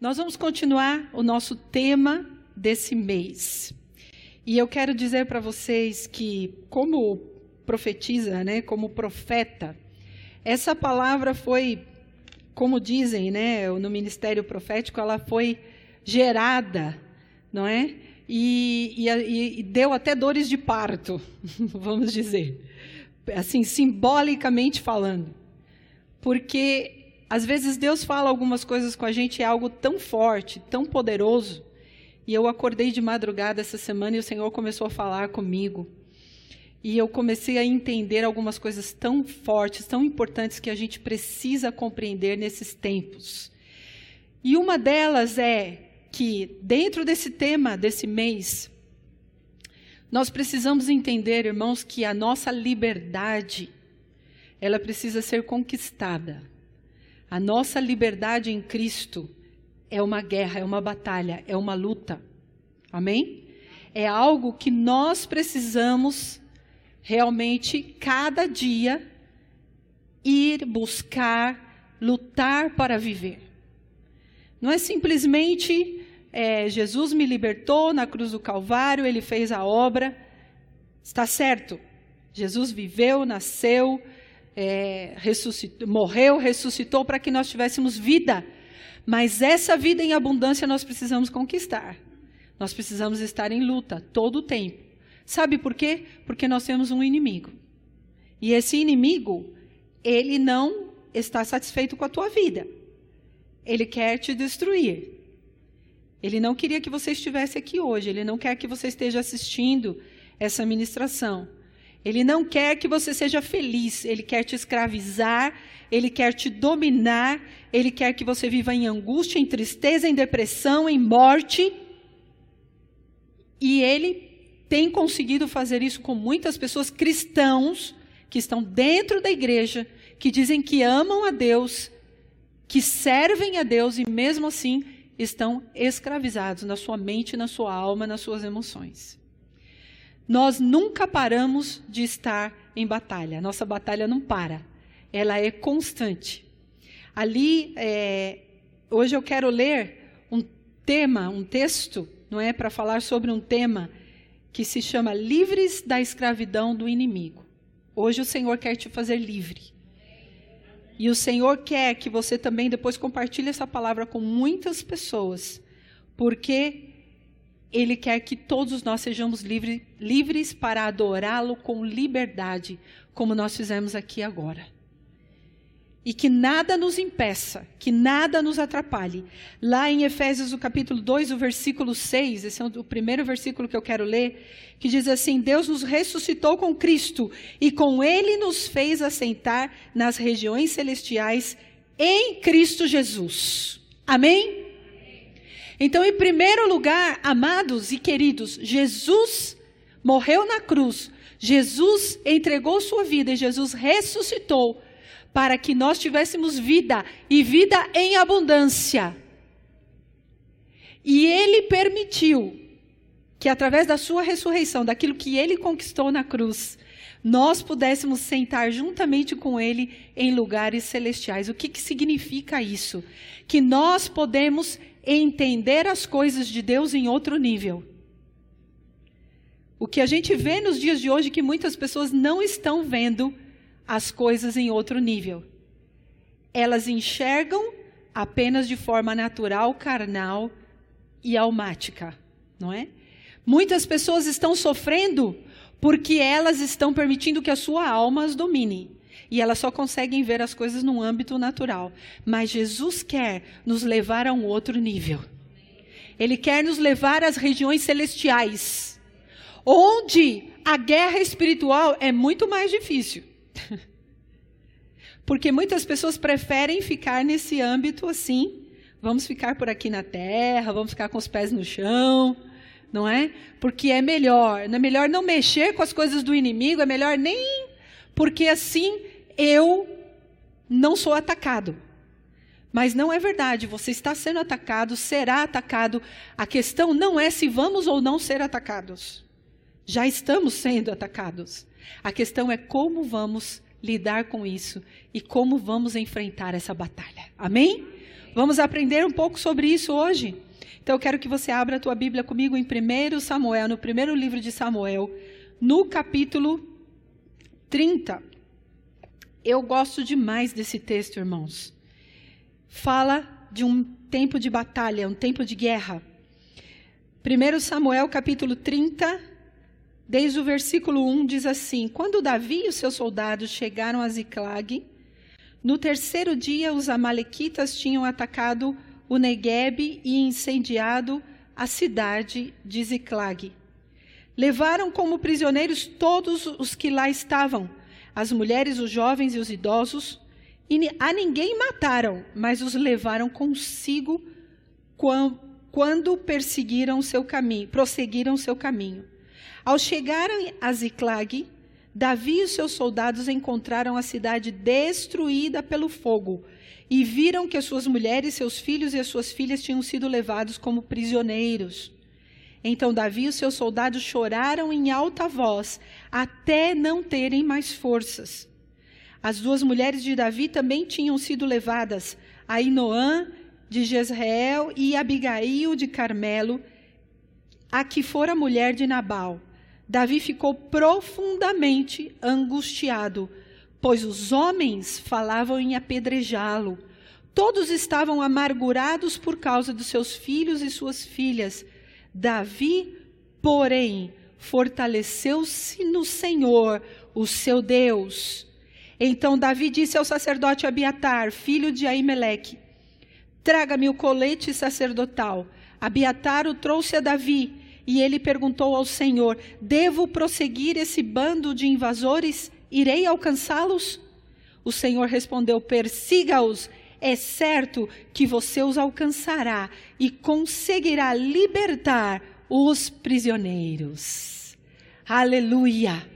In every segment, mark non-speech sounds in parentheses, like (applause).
Nós vamos continuar o nosso tema desse mês. E eu quero dizer para vocês que, como profetiza, né, como profeta, essa palavra foi, como dizem, né, no ministério profético, ela foi gerada não é? E, e, e deu até dores de parto, (laughs) vamos dizer, assim, simbolicamente falando. Porque às vezes Deus fala algumas coisas com a gente, é algo tão forte, tão poderoso. E eu acordei de madrugada essa semana e o Senhor começou a falar comigo. E eu comecei a entender algumas coisas tão fortes, tão importantes que a gente precisa compreender nesses tempos. E uma delas é que, dentro desse tema desse mês, nós precisamos entender, irmãos, que a nossa liberdade, ela precisa ser conquistada. A nossa liberdade em Cristo é uma guerra, é uma batalha, é uma luta. Amém? É algo que nós precisamos realmente, cada dia, ir buscar, lutar para viver. Não é simplesmente é, Jesus me libertou na cruz do Calvário, ele fez a obra. Está certo. Jesus viveu, nasceu, é, ressuscitou, morreu, ressuscitou para que nós tivéssemos vida. Mas essa vida em abundância nós precisamos conquistar. Nós precisamos estar em luta todo o tempo. Sabe por quê? Porque nós temos um inimigo. E esse inimigo, ele não está satisfeito com a tua vida. Ele quer te destruir. Ele não queria que você estivesse aqui hoje. Ele não quer que você esteja assistindo essa ministração. Ele não quer que você seja feliz. Ele quer te escravizar. Ele quer te dominar. Ele quer que você viva em angústia, em tristeza, em depressão, em morte. E ele tem conseguido fazer isso com muitas pessoas cristãos que estão dentro da igreja, que dizem que amam a Deus, que servem a Deus e mesmo assim estão escravizados na sua mente, na sua alma, nas suas emoções. Nós nunca paramos de estar em batalha. Nossa batalha não para. Ela é constante. Ali, é, hoje eu quero ler um tema, um texto, não é, para falar sobre um tema que se chama Livres da escravidão do inimigo. Hoje o Senhor quer te fazer livre. E o Senhor quer que você também depois compartilhe essa palavra com muitas pessoas, porque Ele quer que todos nós sejamos livre, livres para adorá-lo com liberdade, como nós fizemos aqui agora e que nada nos impeça, que nada nos atrapalhe. Lá em Efésios, o capítulo 2, o versículo 6, esse é o primeiro versículo que eu quero ler, que diz assim: Deus nos ressuscitou com Cristo e com Ele nos fez assentar nas regiões celestiais em Cristo Jesus. Amém? Então, em primeiro lugar, amados e queridos, Jesus morreu na cruz, Jesus entregou sua vida e Jesus ressuscitou para que nós tivéssemos vida e vida em abundância. E ele permitiu que através da sua ressurreição, daquilo que ele conquistou na cruz, nós pudéssemos sentar juntamente com ele em lugares celestiais. O que, que significa isso? Que nós podemos entender as coisas de Deus em outro nível. O que a gente vê nos dias de hoje que muitas pessoas não estão vendo as coisas em outro nível. Elas enxergam apenas de forma natural, carnal e almática, não é? Muitas pessoas estão sofrendo porque elas estão permitindo que a sua alma as domine. E elas só conseguem ver as coisas num âmbito natural. Mas Jesus quer nos levar a um outro nível. Ele quer nos levar às regiões celestiais, onde a guerra espiritual é muito mais difícil. (laughs) Porque muitas pessoas preferem ficar nesse âmbito assim, Vamos ficar por aqui na terra, vamos ficar com os pés no chão, não é? Porque é melhor, é melhor não mexer com as coisas do inimigo, é melhor nem porque assim eu não sou atacado. Mas não é verdade, você está sendo atacado, será atacado. A questão não é se vamos ou não ser atacados. Já estamos sendo atacados. A questão é como vamos lidar com isso e como vamos enfrentar essa batalha. Amém? Vamos aprender um pouco sobre isso hoje. Então eu quero que você abra a tua Bíblia comigo em 1 Samuel, no primeiro livro de Samuel, no capítulo 30. Eu gosto demais desse texto, irmãos. Fala de um tempo de batalha, um tempo de guerra. 1 Samuel capítulo 30, desde o versículo 1 diz assim: Quando Davi e os seus soldados chegaram a Ziclag, no terceiro dia os amalequitas tinham atacado o Negueb e incendiado a cidade de Ziclag. Levaram como prisioneiros todos os que lá estavam, as mulheres, os jovens e os idosos, e a ninguém mataram, mas os levaram consigo quando perseguiram seu caminho, prosseguiram seu caminho. Ao chegarem a Ziclag, Davi e seus soldados encontraram a cidade destruída pelo fogo e viram que as suas mulheres, seus filhos e as suas filhas tinham sido levados como prisioneiros. Então Davi e os seus soldados choraram em alta voz, até não terem mais forças. As duas mulheres de Davi também tinham sido levadas, Ainoã de Jezreel e Abigail de Carmelo, a que fora mulher de Nabal. Davi ficou profundamente angustiado, pois os homens falavam em apedrejá-lo. Todos estavam amargurados por causa dos seus filhos e suas filhas Davi, porém, fortaleceu-se no Senhor, o seu Deus. Então Davi disse ao sacerdote Abiatar, filho de Aimeleque: Traga-me o colete sacerdotal. Abiatar o trouxe a Davi, e ele perguntou ao Senhor: Devo prosseguir esse bando de invasores? Irei alcançá-los? O Senhor respondeu: Persiga-os é certo que você os alcançará e conseguirá libertar os prisioneiros. Aleluia!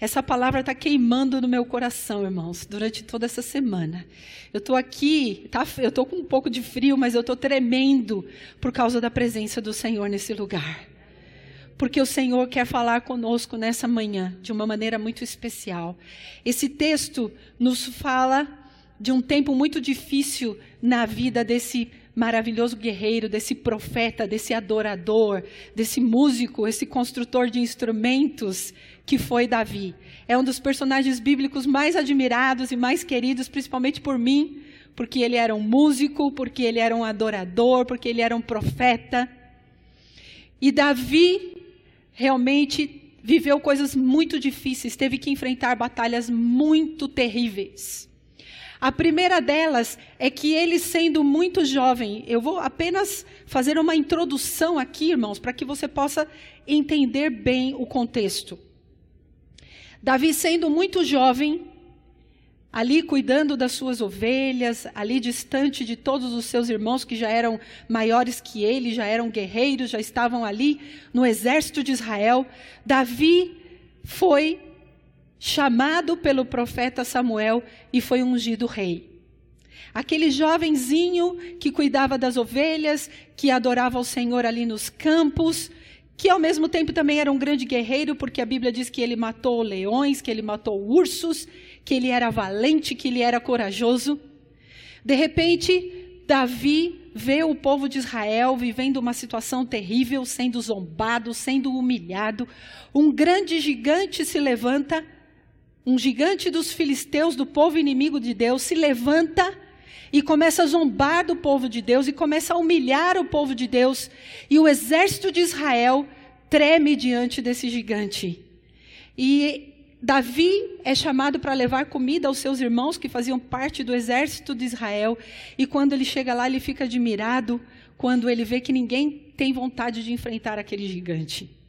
Essa palavra está queimando no meu coração, irmãos, durante toda essa semana. Eu estou aqui, tá, eu estou com um pouco de frio, mas eu estou tremendo por causa da presença do Senhor nesse lugar. Porque o Senhor quer falar conosco nessa manhã de uma maneira muito especial. Esse texto nos fala de um tempo muito difícil na vida desse maravilhoso guerreiro, desse profeta, desse adorador, desse músico, esse construtor de instrumentos que foi Davi. É um dos personagens bíblicos mais admirados e mais queridos, principalmente por mim, porque ele era um músico, porque ele era um adorador, porque ele era um profeta. E Davi realmente viveu coisas muito difíceis, teve que enfrentar batalhas muito terríveis. A primeira delas é que ele, sendo muito jovem, eu vou apenas fazer uma introdução aqui, irmãos, para que você possa entender bem o contexto. Davi, sendo muito jovem, ali cuidando das suas ovelhas, ali distante de todos os seus irmãos que já eram maiores que ele, já eram guerreiros, já estavam ali no exército de Israel, Davi foi chamado pelo profeta Samuel e foi ungido rei. Aquele jovenzinho que cuidava das ovelhas, que adorava o Senhor ali nos campos, que ao mesmo tempo também era um grande guerreiro, porque a Bíblia diz que ele matou leões, que ele matou ursos, que ele era valente, que ele era corajoso. De repente, Davi vê o povo de Israel vivendo uma situação terrível, sendo zombado, sendo humilhado. Um grande gigante se levanta um gigante dos filisteus, do povo inimigo de Deus, se levanta e começa a zombar do povo de Deus e começa a humilhar o povo de Deus. E o exército de Israel treme diante desse gigante. E Davi é chamado para levar comida aos seus irmãos que faziam parte do exército de Israel. E quando ele chega lá, ele fica admirado quando ele vê que ninguém tem vontade de enfrentar aquele gigante.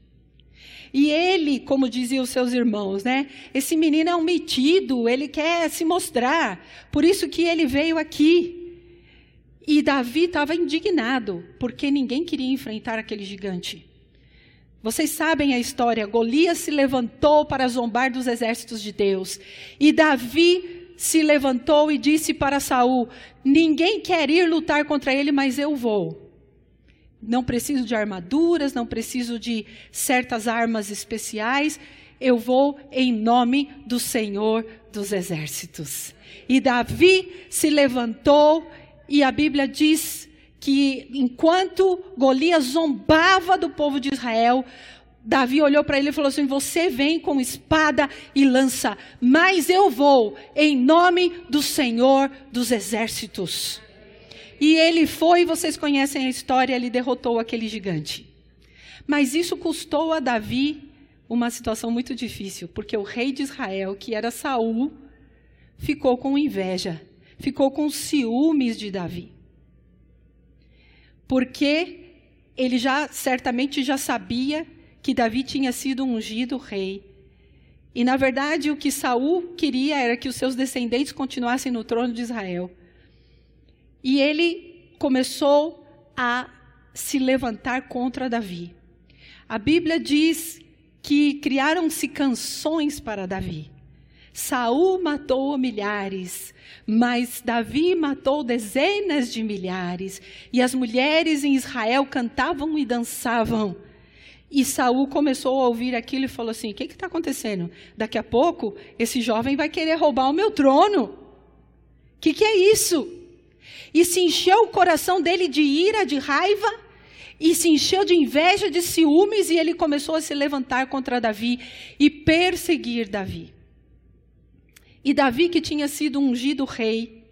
E ele, como diziam os seus irmãos, né? Esse menino é um metido, ele quer se mostrar. Por isso que ele veio aqui. E Davi estava indignado, porque ninguém queria enfrentar aquele gigante. Vocês sabem a história. Golias se levantou para zombar dos exércitos de Deus. E Davi se levantou e disse para Saul: Ninguém quer ir lutar contra ele, mas eu vou. Não preciso de armaduras, não preciso de certas armas especiais. Eu vou em nome do Senhor dos exércitos. E Davi se levantou e a Bíblia diz que enquanto Golias zombava do povo de Israel, Davi olhou para ele e falou assim: Você vem com espada e lança, mas eu vou em nome do Senhor dos exércitos. E ele foi, vocês conhecem a história, ele derrotou aquele gigante. Mas isso custou a Davi uma situação muito difícil, porque o rei de Israel, que era Saul, ficou com inveja, ficou com ciúmes de Davi porque ele já certamente já sabia que Davi tinha sido ungido rei. E na verdade o que Saul queria era que os seus descendentes continuassem no trono de Israel. E ele começou a se levantar contra Davi. A Bíblia diz que criaram-se canções para Davi. Saul matou milhares, mas Davi matou dezenas de milhares, e as mulheres em Israel cantavam e dançavam. E Saul começou a ouvir aquilo e falou assim: O que está acontecendo? Daqui a pouco esse jovem vai querer roubar o meu trono. O que, que é isso? E se encheu o coração dele de ira, de raiva, e se encheu de inveja, de ciúmes, e ele começou a se levantar contra Davi e perseguir Davi. E Davi, que tinha sido ungido rei,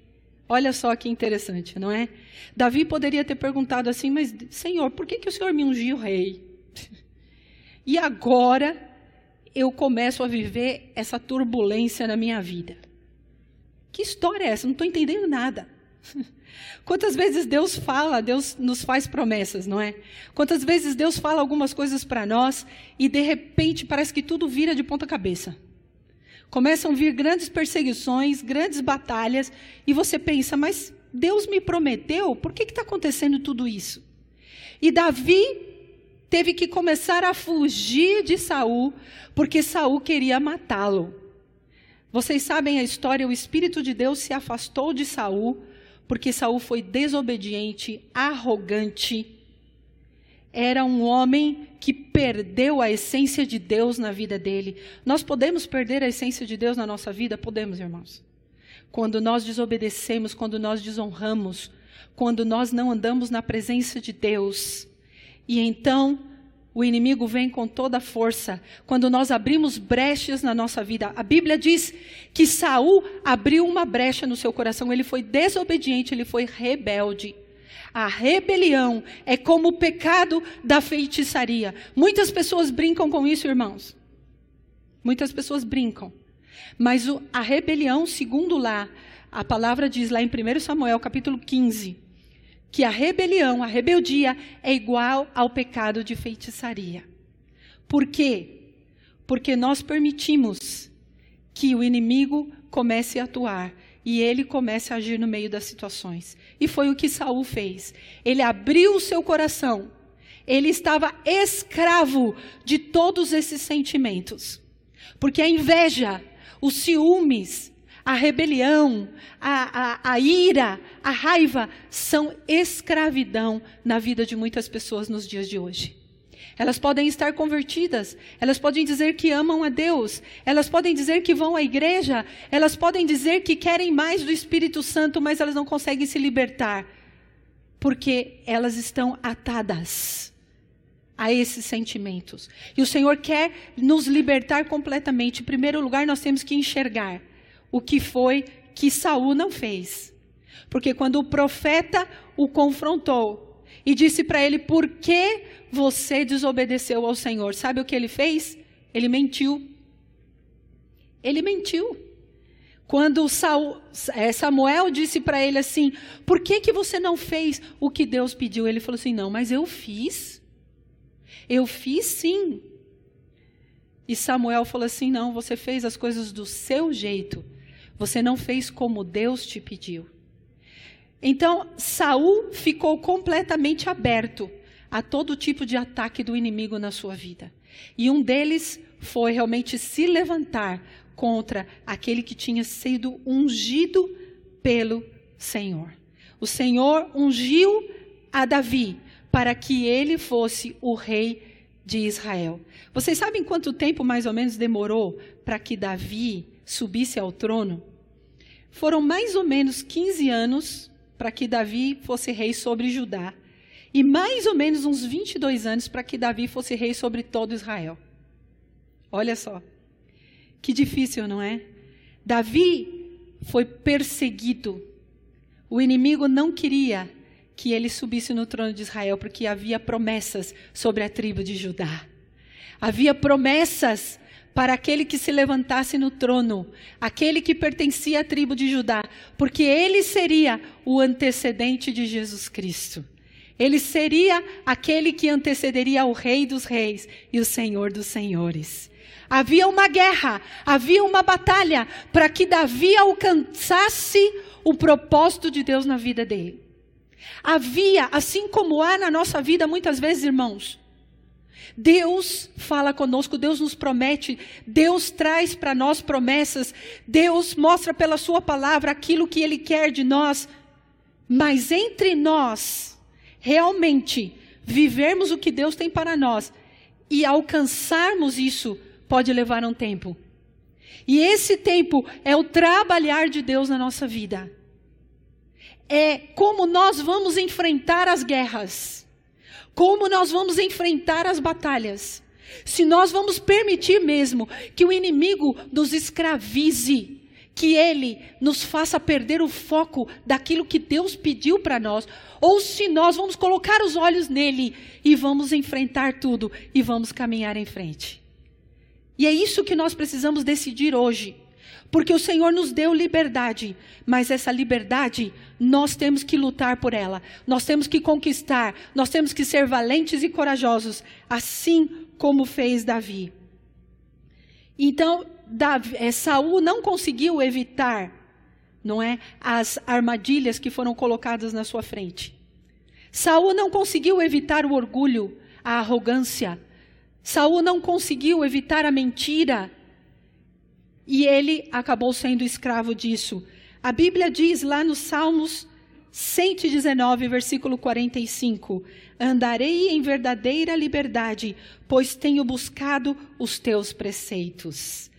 olha só que interessante, não é? Davi poderia ter perguntado assim: Mas, Senhor, por que, que o Senhor me ungiu rei? (laughs) e agora eu começo a viver essa turbulência na minha vida. Que história é essa? Não estou entendendo nada. (laughs) Quantas vezes Deus fala, Deus nos faz promessas, não é? Quantas vezes Deus fala algumas coisas para nós e de repente parece que tudo vira de ponta cabeça. Começam a vir grandes perseguições, grandes batalhas, e você pensa, mas Deus me prometeu, por que está acontecendo tudo isso? E Davi teve que começar a fugir de Saul, porque Saul queria matá-lo. Vocês sabem a história, o Espírito de Deus se afastou de Saul, porque Saul foi desobediente, arrogante, era um homem que perdeu a essência de Deus na vida dele. Nós podemos perder a essência de Deus na nossa vida? Podemos, irmãos. Quando nós desobedecemos, quando nós desonramos, quando nós não andamos na presença de Deus. E então o inimigo vem com toda a força. Quando nós abrimos brechas na nossa vida, a Bíblia diz que Saul abriu uma brecha no seu coração, ele foi desobediente, ele foi rebelde. A rebelião é como o pecado da feitiçaria. Muitas pessoas brincam com isso, irmãos. Muitas pessoas brincam. Mas o, a rebelião, segundo lá, a palavra diz lá em 1 Samuel capítulo 15, que a rebelião, a rebeldia, é igual ao pecado de feitiçaria. Por quê? Porque nós permitimos que o inimigo comece a atuar e ele começa a agir no meio das situações. E foi o que Saul fez. Ele abriu o seu coração. Ele estava escravo de todos esses sentimentos. Porque a inveja, os ciúmes, a rebelião, a, a, a, ira, a raiva são escravidão na vida de muitas pessoas nos dias de hoje. Elas podem estar convertidas, elas podem dizer que amam a Deus, elas podem dizer que vão à igreja, elas podem dizer que querem mais do Espírito Santo, mas elas não conseguem se libertar, porque elas estão atadas a esses sentimentos. E o Senhor quer nos libertar completamente. Em primeiro lugar, nós temos que enxergar o que foi que Saul não fez. Porque quando o profeta o confrontou e disse para ele: "Por que você desobedeceu ao Senhor. Sabe o que ele fez? Ele mentiu. Ele mentiu. Quando é, Samuel disse para ele assim: Por que, que você não fez o que Deus pediu? Ele falou assim: Não, mas eu fiz. Eu fiz sim. E Samuel falou assim: Não, você fez as coisas do seu jeito. Você não fez como Deus te pediu. Então, Saul ficou completamente aberto a todo tipo de ataque do inimigo na sua vida. E um deles foi realmente se levantar contra aquele que tinha sido ungido pelo Senhor. O Senhor ungiu a Davi para que ele fosse o rei de Israel. Vocês sabem quanto tempo mais ou menos demorou para que Davi subisse ao trono? Foram mais ou menos 15 anos para que Davi fosse rei sobre Judá. E mais ou menos uns 22 anos para que Davi fosse rei sobre todo Israel. Olha só. Que difícil, não é? Davi foi perseguido. O inimigo não queria que ele subisse no trono de Israel, porque havia promessas sobre a tribo de Judá. Havia promessas para aquele que se levantasse no trono, aquele que pertencia à tribo de Judá, porque ele seria o antecedente de Jesus Cristo. Ele seria aquele que antecederia o Rei dos Reis e o Senhor dos Senhores. Havia uma guerra, havia uma batalha para que Davi alcançasse o propósito de Deus na vida dele. Havia, assim como há na nossa vida muitas vezes, irmãos, Deus fala conosco, Deus nos promete, Deus traz para nós promessas, Deus mostra pela Sua palavra aquilo que Ele quer de nós, mas entre nós, realmente, vivermos o que Deus tem para nós e alcançarmos isso, pode levar um tempo. E esse tempo é o trabalhar de Deus na nossa vida. É como nós vamos enfrentar as guerras como nós vamos enfrentar as batalhas? Se nós vamos permitir mesmo que o inimigo nos escravize, que ele nos faça perder o foco daquilo que Deus pediu para nós, ou se nós vamos colocar os olhos nele e vamos enfrentar tudo e vamos caminhar em frente. E é isso que nós precisamos decidir hoje. Porque o Senhor nos deu liberdade, mas essa liberdade nós temos que lutar por ela, nós temos que conquistar, nós temos que ser valentes e corajosos, assim como fez Davi. Então, Davi, é, Saul não conseguiu evitar, não é, as armadilhas que foram colocadas na sua frente. Saul não conseguiu evitar o orgulho, a arrogância. Saul não conseguiu evitar a mentira e ele acabou sendo escravo disso. A Bíblia diz lá nos Salmos 119, versículo 45: Andarei em verdadeira liberdade, pois tenho buscado os teus preceitos.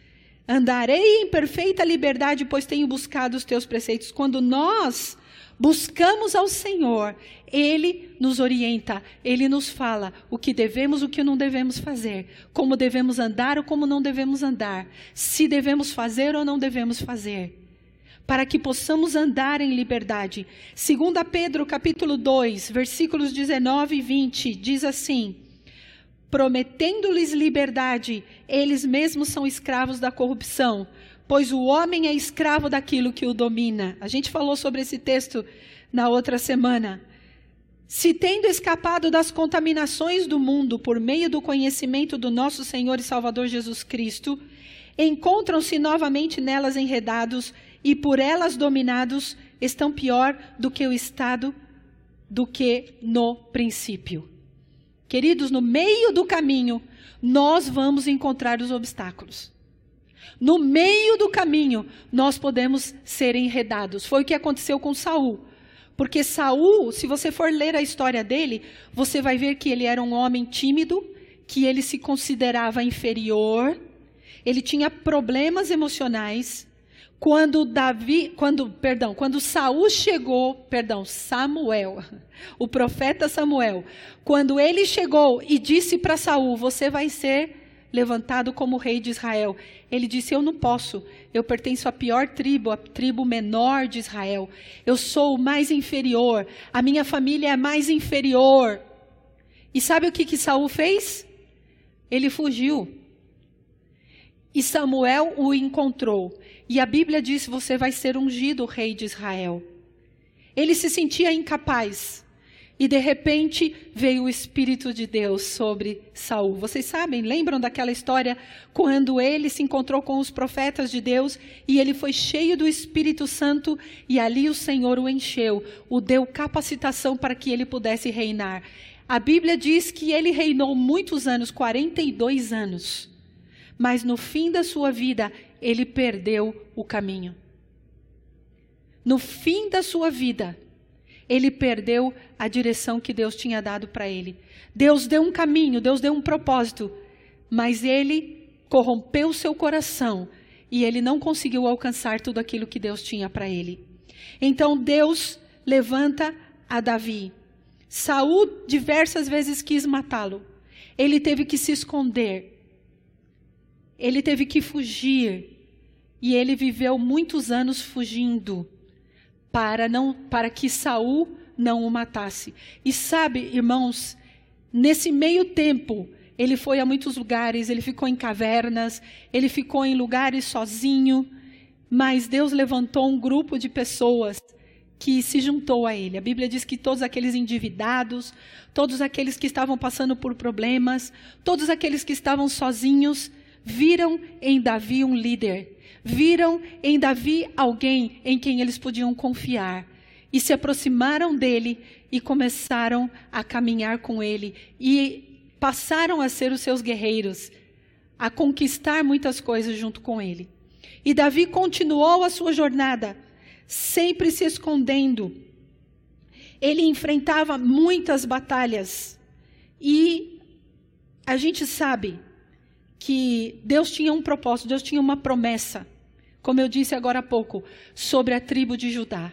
Andarei em perfeita liberdade, pois tenho buscado os teus preceitos. Quando nós buscamos ao Senhor, Ele nos orienta, Ele nos fala o que devemos, o que não devemos fazer, como devemos andar ou como não devemos andar, se devemos fazer ou não devemos fazer. Para que possamos andar em liberdade. Segundo Pedro, capítulo 2, versículos 19 e 20, diz assim: Prometendo-lhes liberdade, eles mesmos são escravos da corrupção pois o homem é escravo daquilo que o domina. A gente falou sobre esse texto na outra semana. Se tendo escapado das contaminações do mundo por meio do conhecimento do nosso Senhor e Salvador Jesus Cristo, encontram-se novamente nelas enredados e por elas dominados, estão pior do que o estado do que no princípio. Queridos, no meio do caminho, nós vamos encontrar os obstáculos. No meio do caminho, nós podemos ser enredados. Foi o que aconteceu com Saul. Porque Saul, se você for ler a história dele, você vai ver que ele era um homem tímido, que ele se considerava inferior, ele tinha problemas emocionais. Quando Davi, quando, perdão, quando Saul chegou, perdão, Samuel, (laughs) o profeta Samuel, quando ele chegou e disse para Saul: "Você vai ser levantado como rei de Israel. Ele disse: Eu não posso. Eu pertenço à pior tribo, a tribo menor de Israel. Eu sou o mais inferior. A minha família é mais inferior. E sabe o que, que Saul fez? Ele fugiu. E Samuel o encontrou. E a Bíblia diz: Você vai ser ungido rei de Israel. Ele se sentia incapaz. E de repente veio o Espírito de Deus sobre Saul. Vocês sabem, lembram daquela história quando ele se encontrou com os profetas de Deus e ele foi cheio do Espírito Santo e ali o Senhor o encheu, o deu capacitação para que ele pudesse reinar. A Bíblia diz que ele reinou muitos anos, 42 anos. Mas no fim da sua vida, ele perdeu o caminho. No fim da sua vida, ele perdeu a direção que Deus tinha dado para ele. Deus deu um caminho, Deus deu um propósito, mas ele corrompeu seu coração e ele não conseguiu alcançar tudo aquilo que Deus tinha para ele. Então Deus levanta a Davi. Saul diversas vezes quis matá-lo. Ele teve que se esconder. Ele teve que fugir. E ele viveu muitos anos fugindo para não para que Saul não o matasse. E sabe, irmãos, nesse meio tempo, ele foi a muitos lugares, ele ficou em cavernas, ele ficou em lugares sozinho, mas Deus levantou um grupo de pessoas que se juntou a ele. A Bíblia diz que todos aqueles endividados, todos aqueles que estavam passando por problemas, todos aqueles que estavam sozinhos, viram em Davi um líder viram em Davi alguém em quem eles podiam confiar e se aproximaram dele e começaram a caminhar com ele e passaram a ser os seus guerreiros, a conquistar muitas coisas junto com ele. E Davi continuou a sua jornada, sempre se escondendo. Ele enfrentava muitas batalhas e a gente sabe que Deus tinha um propósito, Deus tinha uma promessa como eu disse agora há pouco, sobre a tribo de Judá.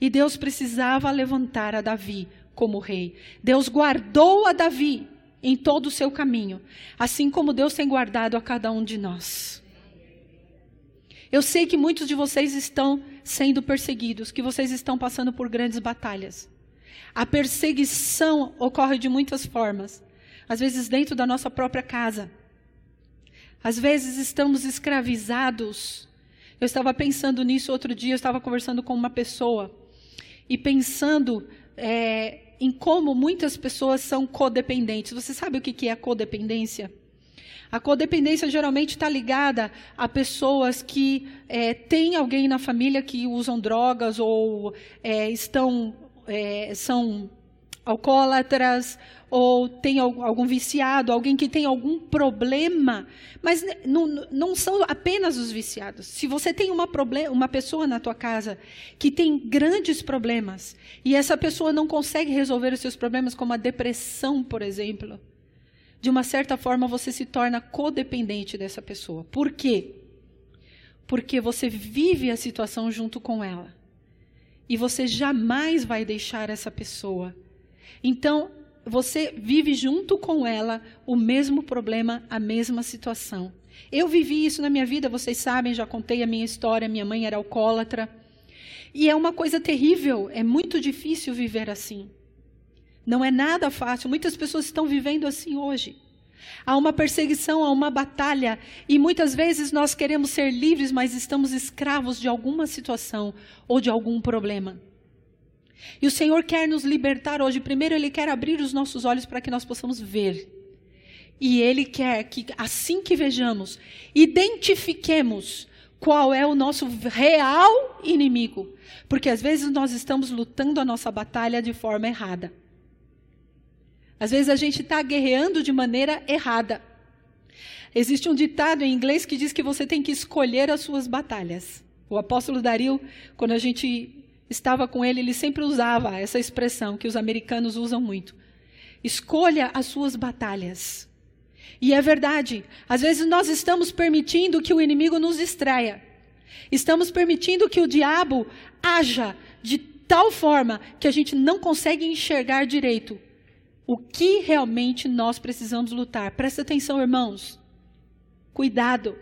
E Deus precisava levantar a Davi como rei. Deus guardou a Davi em todo o seu caminho, assim como Deus tem guardado a cada um de nós. Eu sei que muitos de vocês estão sendo perseguidos, que vocês estão passando por grandes batalhas. A perseguição ocorre de muitas formas. Às vezes dentro da nossa própria casa. Às vezes estamos escravizados eu estava pensando nisso outro dia, eu estava conversando com uma pessoa e pensando é, em como muitas pessoas são codependentes. Você sabe o que é a codependência? A codependência geralmente está ligada a pessoas que é, têm alguém na família que usam drogas ou é, estão é, são alcoólatras ou tem algum viciado, alguém que tem algum problema, mas não, não são apenas os viciados. Se você tem uma, uma pessoa na tua casa que tem grandes problemas e essa pessoa não consegue resolver os seus problemas, como a depressão, por exemplo, de uma certa forma você se torna codependente dessa pessoa. Por quê? Porque você vive a situação junto com ela. E você jamais vai deixar essa pessoa então, você vive junto com ela o mesmo problema, a mesma situação. Eu vivi isso na minha vida, vocês sabem, já contei a minha história. Minha mãe era alcoólatra. E é uma coisa terrível, é muito difícil viver assim. Não é nada fácil. Muitas pessoas estão vivendo assim hoje. Há uma perseguição, há uma batalha, e muitas vezes nós queremos ser livres, mas estamos escravos de alguma situação ou de algum problema. E o Senhor quer nos libertar hoje. Primeiro, Ele quer abrir os nossos olhos para que nós possamos ver. E Ele quer que, assim que vejamos, identifiquemos qual é o nosso real inimigo. Porque às vezes nós estamos lutando a nossa batalha de forma errada. Às vezes a gente está guerreando de maneira errada. Existe um ditado em inglês que diz que você tem que escolher as suas batalhas. O apóstolo Dario, quando a gente estava com ele, ele sempre usava essa expressão que os americanos usam muito. Escolha as suas batalhas. E é verdade, às vezes nós estamos permitindo que o inimigo nos distraia. Estamos permitindo que o diabo haja de tal forma que a gente não consegue enxergar direito o que realmente nós precisamos lutar. Presta atenção, irmãos. Cuidado.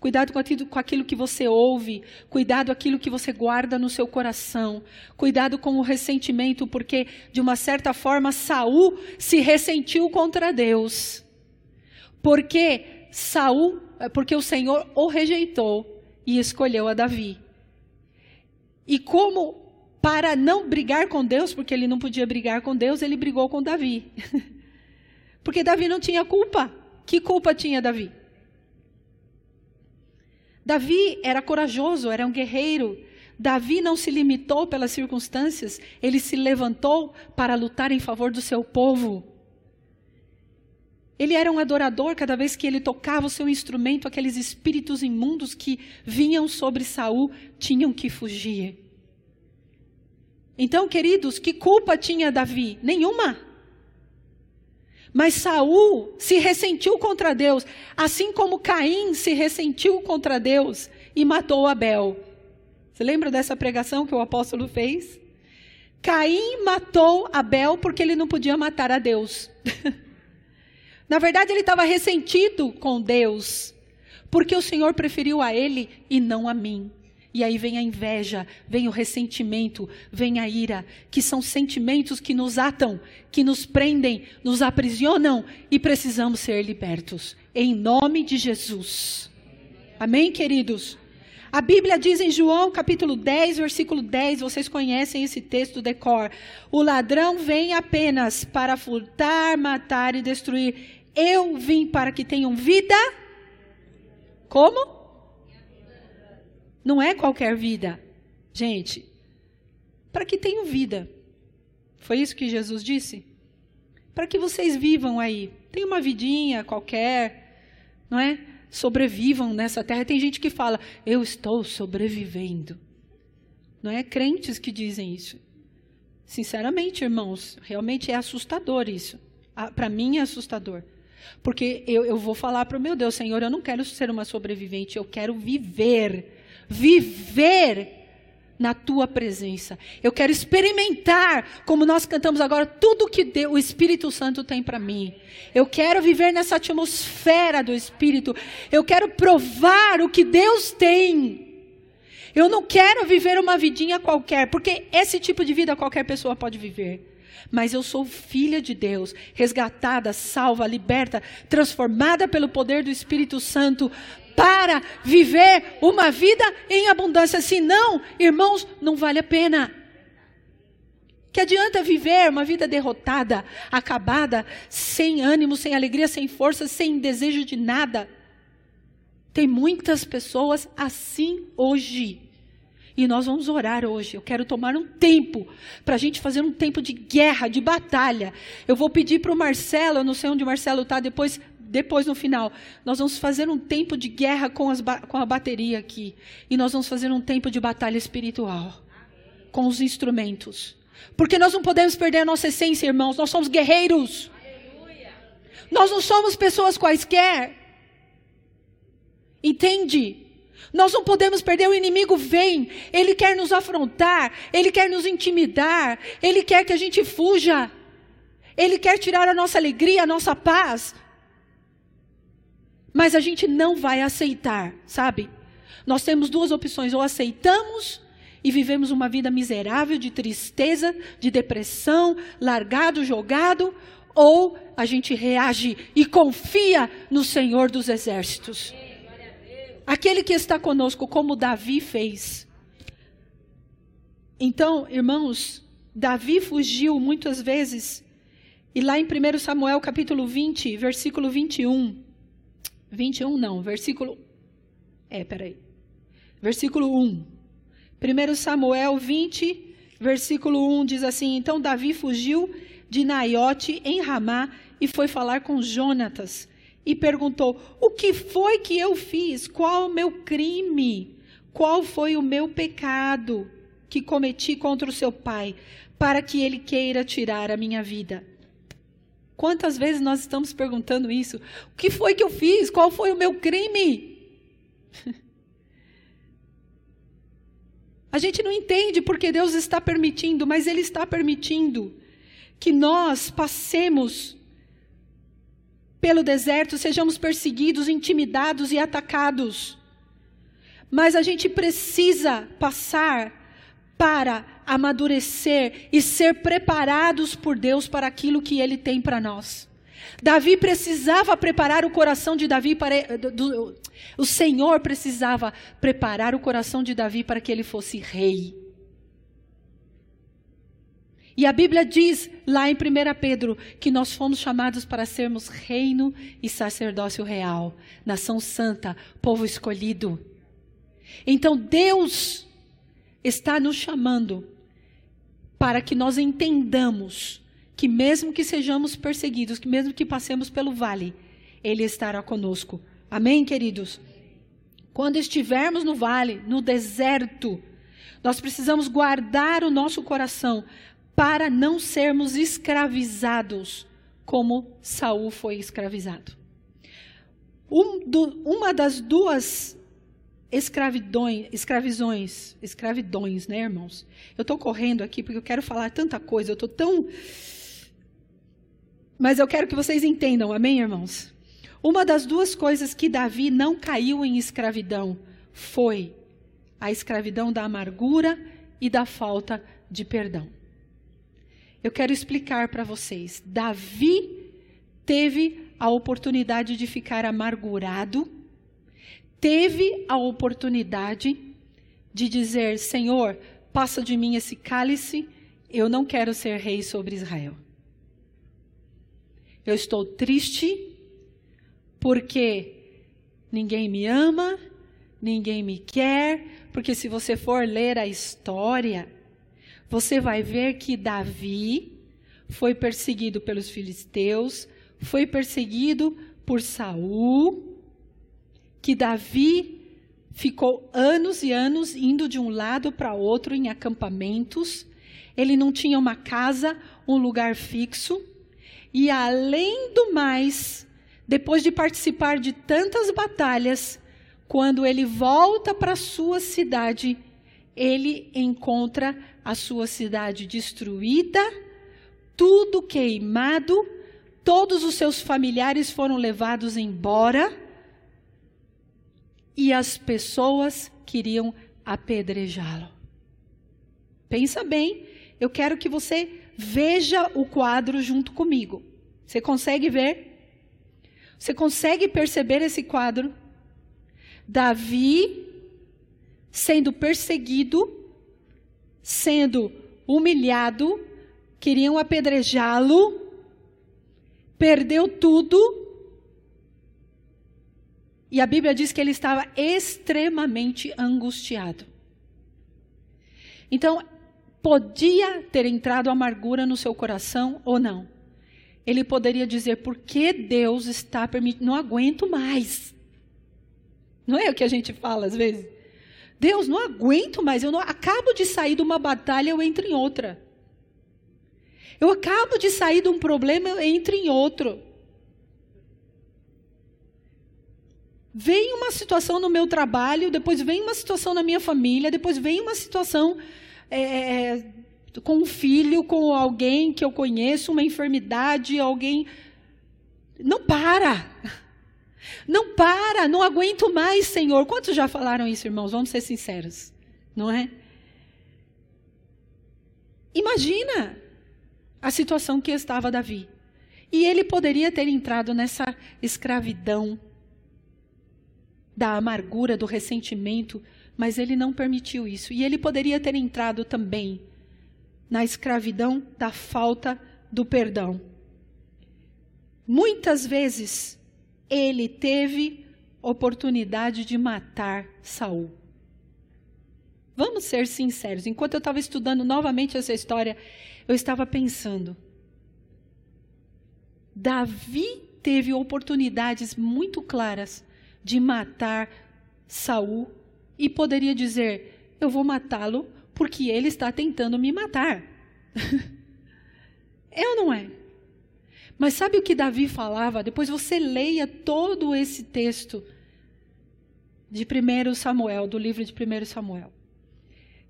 Cuidado com aquilo, com aquilo que você ouve, cuidado com aquilo que você guarda no seu coração, cuidado com o ressentimento, porque de uma certa forma Saul se ressentiu contra Deus. Porque Saul, porque o Senhor o rejeitou e escolheu a Davi. E como para não brigar com Deus, porque ele não podia brigar com Deus, ele brigou com Davi. (laughs) porque Davi não tinha culpa. Que culpa tinha Davi? Davi era corajoso, era um guerreiro. Davi não se limitou pelas circunstâncias, ele se levantou para lutar em favor do seu povo. Ele era um adorador, cada vez que ele tocava o seu instrumento, aqueles espíritos imundos que vinham sobre Saul tinham que fugir. Então, queridos, que culpa tinha Davi? Nenhuma. Mas Saul se ressentiu contra Deus, assim como Caim se ressentiu contra Deus e matou Abel. Você lembra dessa pregação que o apóstolo fez? Caim matou Abel porque ele não podia matar a Deus. (laughs) Na verdade, ele estava ressentido com Deus, porque o Senhor preferiu a ele e não a mim. E aí vem a inveja, vem o ressentimento, vem a ira, que são sentimentos que nos atam, que nos prendem, nos aprisionam e precisamos ser libertos. Em nome de Jesus. Amém, queridos? A Bíblia diz em João capítulo 10, versículo 10, vocês conhecem esse texto de cor. O ladrão vem apenas para furtar, matar e destruir. Eu vim para que tenham vida. Como? Não é qualquer vida. Gente, para que tenham vida. Foi isso que Jesus disse? Para que vocês vivam aí. Tem uma vidinha qualquer, não é? Sobrevivam nessa terra. Tem gente que fala, eu estou sobrevivendo. Não é? Crentes que dizem isso. Sinceramente, irmãos, realmente é assustador isso. Ah, para mim é assustador. Porque eu, eu vou falar para o meu Deus, Senhor, eu não quero ser uma sobrevivente, eu quero viver viver na tua presença. Eu quero experimentar, como nós cantamos agora, tudo que o Espírito Santo tem para mim. Eu quero viver nessa atmosfera do Espírito. Eu quero provar o que Deus tem. Eu não quero viver uma vidinha qualquer, porque esse tipo de vida qualquer pessoa pode viver. Mas eu sou filha de Deus, resgatada, salva, liberta, transformada pelo poder do Espírito Santo para viver uma vida em abundância. Senão, irmãos, não vale a pena. Que adianta viver uma vida derrotada, acabada, sem ânimo, sem alegria, sem força, sem desejo de nada? Tem muitas pessoas assim hoje. E nós vamos orar hoje. Eu quero tomar um tempo para a gente fazer um tempo de guerra, de batalha. Eu vou pedir para o Marcelo, eu não sei onde o Marcelo está, depois depois no final, nós vamos fazer um tempo de guerra com, as, com a bateria aqui. E nós vamos fazer um tempo de batalha espiritual com os instrumentos. Porque nós não podemos perder a nossa essência, irmãos. Nós somos guerreiros. Nós não somos pessoas quaisquer. Entende? Nós não podemos perder, o inimigo vem, ele quer nos afrontar, ele quer nos intimidar, ele quer que a gente fuja, ele quer tirar a nossa alegria, a nossa paz. Mas a gente não vai aceitar, sabe? Nós temos duas opções: ou aceitamos e vivemos uma vida miserável de tristeza, de depressão, largado, jogado, ou a gente reage e confia no Senhor dos exércitos. Aquele que está conosco, como Davi fez. Então, irmãos, Davi fugiu muitas vezes, e lá em 1 Samuel capítulo 20, versículo 21, 21 não, versículo. É, peraí. Versículo 1. 1 Samuel 20, versículo 1 diz assim: Então Davi fugiu de Naiote em Ramá e foi falar com Jonatas e perguntou: O que foi que eu fiz? Qual o meu crime? Qual foi o meu pecado que cometi contra o seu pai, para que ele queira tirar a minha vida? Quantas vezes nós estamos perguntando isso? O que foi que eu fiz? Qual foi o meu crime? (laughs) A gente não entende porque Deus está permitindo, mas Ele está permitindo que nós passemos pelo deserto, sejamos perseguidos, intimidados e atacados. Mas a gente precisa passar para amadurecer e ser preparados por Deus para aquilo que Ele tem para nós. Davi precisava preparar o coração de Davi para. Do, o Senhor precisava preparar o coração de Davi para que ele fosse rei. E a Bíblia diz lá em 1 Pedro que nós fomos chamados para sermos reino e sacerdócio real, nação santa, povo escolhido. Então Deus está nos chamando para que nós entendamos que mesmo que sejamos perseguidos, que mesmo que passemos pelo vale, ele estará conosco. Amém, queridos? Quando estivermos no vale, no deserto, nós precisamos guardar o nosso coração para não sermos escravizados como Saul foi escravizado. Um do, uma das duas escravidões, escravizões, escravidões, né, irmãos? Eu estou correndo aqui porque eu quero falar tanta coisa, eu estou tão. Mas eu quero que vocês entendam, amém, irmãos? Uma das duas coisas que Davi não caiu em escravidão foi a escravidão da amargura e da falta de perdão. Eu quero explicar para vocês. Davi teve a oportunidade de ficar amargurado, teve a oportunidade de dizer: Senhor, passa de mim esse cálice, eu não quero ser rei sobre Israel. Eu estou triste porque ninguém me ama, ninguém me quer, porque se você for ler a história, você vai ver que Davi foi perseguido pelos filisteus, foi perseguido por Saul, que Davi ficou anos e anos indo de um lado para outro em acampamentos. Ele não tinha uma casa, um lugar fixo. E além do mais, depois de participar de tantas batalhas, quando ele volta para sua cidade, ele encontra a sua cidade destruída, tudo queimado, todos os seus familiares foram levados embora e as pessoas queriam apedrejá-lo. Pensa bem, eu quero que você veja o quadro junto comigo. Você consegue ver? Você consegue perceber esse quadro? Davi sendo perseguido, sendo humilhado, queriam apedrejá-lo, perdeu tudo. E a Bíblia diz que ele estava extremamente angustiado. Então, podia ter entrado amargura no seu coração ou não ele poderia dizer: por que Deus está permitindo? Não aguento mais. Não é o que a gente fala às vezes? Deus, não aguento mais. Eu não, acabo de sair de uma batalha, eu entro em outra. Eu acabo de sair de um problema, eu entro em outro. Vem uma situação no meu trabalho, depois vem uma situação na minha família, depois vem uma situação é, com um filho, com alguém que eu conheço, uma enfermidade, alguém. Não para. Não para, não aguento mais, Senhor. Quantos já falaram isso, irmãos? Vamos ser sinceros, não é? Imagina a situação que estava Davi. E ele poderia ter entrado nessa escravidão da amargura, do ressentimento, mas ele não permitiu isso. E ele poderia ter entrado também na escravidão da falta do perdão. Muitas vezes ele teve oportunidade de matar Saul. Vamos ser sinceros, enquanto eu estava estudando novamente essa história, eu estava pensando. Davi teve oportunidades muito claras de matar Saul e poderia dizer: Eu vou matá-lo porque ele está tentando me matar. (laughs) é ou não é? Mas sabe o que Davi falava? Depois você leia todo esse texto de 1 Samuel, do livro de 1 Samuel.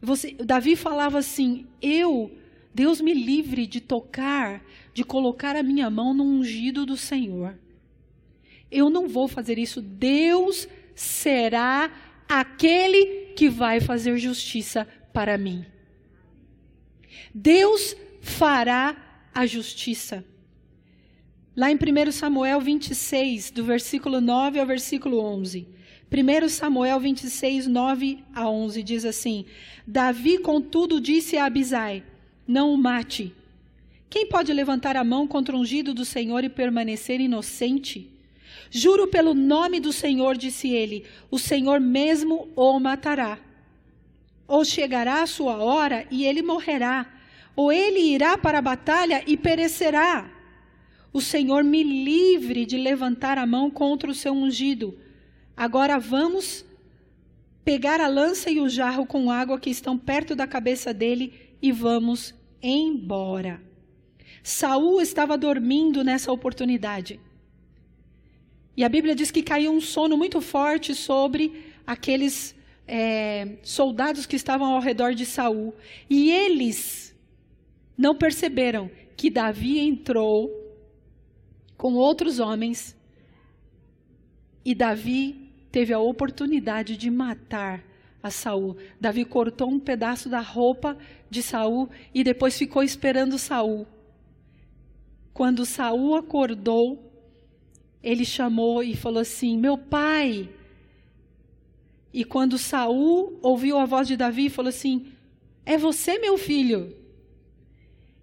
Você, Davi falava assim: Eu, Deus me livre de tocar, de colocar a minha mão no ungido do Senhor. Eu não vou fazer isso. Deus será aquele que vai fazer justiça para mim. Deus fará a justiça. Lá em 1 Samuel 26, do versículo 9 ao versículo 11. 1 Samuel 26, 9 a 11 diz assim: Davi, contudo, disse a Abisai: Não o mate, Quem pode levantar a mão contra o ungido do Senhor e permanecer inocente? Juro pelo nome do Senhor, disse ele, o Senhor mesmo o matará. Ou chegará a sua hora e ele morrerá, ou ele irá para a batalha e perecerá. O Senhor me livre de levantar a mão contra o seu ungido. Agora vamos pegar a lança e o jarro com água que estão perto da cabeça dele e vamos embora. Saul estava dormindo nessa oportunidade. E a Bíblia diz que caiu um sono muito forte sobre aqueles é, soldados que estavam ao redor de Saul. E eles não perceberam que Davi entrou com outros homens e Davi teve a oportunidade de matar a Saul. Davi cortou um pedaço da roupa de Saul e depois ficou esperando Saul. Quando Saul acordou, ele chamou e falou assim: "Meu pai". E quando Saul ouviu a voz de Davi, falou assim: "É você, meu filho?"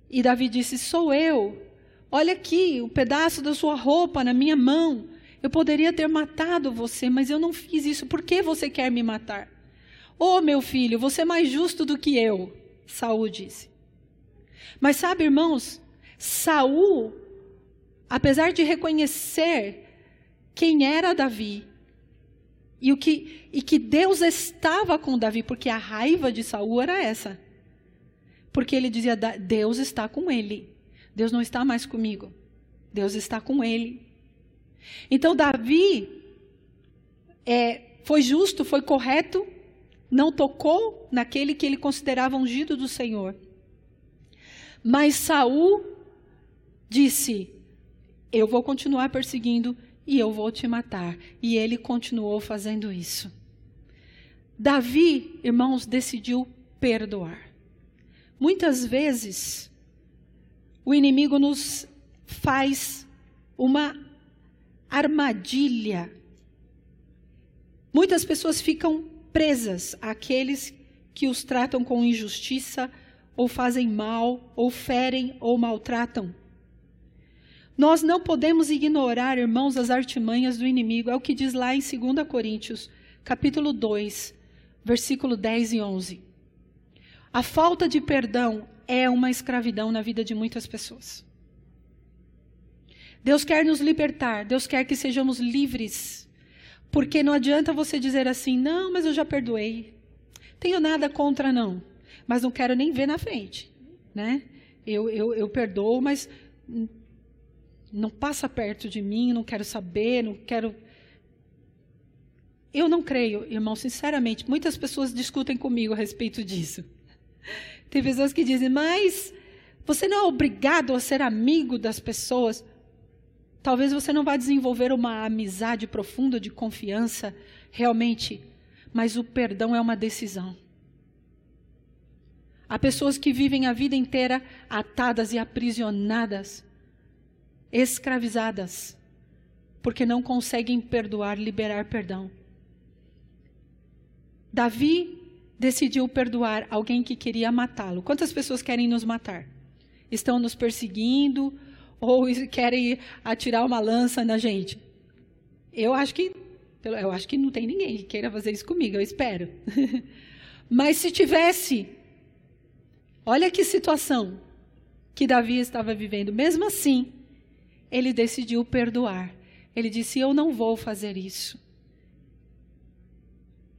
E Davi disse: "Sou eu. Olha aqui, o pedaço da sua roupa na minha mão. Eu poderia ter matado você, mas eu não fiz isso. Por que você quer me matar?" "Oh, meu filho, você é mais justo do que eu", Saul disse. Mas sabe, irmãos, Saul, apesar de reconhecer quem era Davi e o que e que Deus estava com Davi, porque a raiva de Saul era essa. Porque ele dizia: Deus está com ele. Deus não está mais comigo. Deus está com ele. Então Davi é, foi justo, foi correto, não tocou naquele que ele considerava ungido do Senhor. Mas Saul disse: Eu vou continuar perseguindo e eu vou te matar. E ele continuou fazendo isso. Davi, irmãos, decidiu perdoar. Muitas vezes, o inimigo nos faz uma armadilha. Muitas pessoas ficam presas àqueles que os tratam com injustiça, ou fazem mal, ou ferem, ou maltratam. Nós não podemos ignorar, irmãos, as artimanhas do inimigo. É o que diz lá em 2 Coríntios, capítulo 2, versículo 10 e 11. A falta de perdão é uma escravidão na vida de muitas pessoas. Deus quer nos libertar, Deus quer que sejamos livres. Porque não adianta você dizer assim, não, mas eu já perdoei. Tenho nada contra, não. Mas não quero nem ver na frente. Né? Eu, eu, eu perdoo, mas não passa perto de mim, não quero saber, não quero. Eu não creio, irmão, sinceramente. Muitas pessoas discutem comigo a respeito disso. (laughs) Tem pessoas que dizem, mas você não é obrigado a ser amigo das pessoas. Talvez você não vá desenvolver uma amizade profunda de confiança, realmente, mas o perdão é uma decisão. Há pessoas que vivem a vida inteira atadas e aprisionadas escravizadas, porque não conseguem perdoar, liberar perdão. Davi decidiu perdoar alguém que queria matá-lo. Quantas pessoas querem nos matar? Estão nos perseguindo ou (laughs) querem atirar uma lança na gente? Eu acho que eu acho que não tem ninguém que queira fazer isso comigo, eu espero. (laughs) Mas se tivesse, olha que situação que Davi estava vivendo. Mesmo assim, ele decidiu perdoar. Ele disse: Eu não vou fazer isso.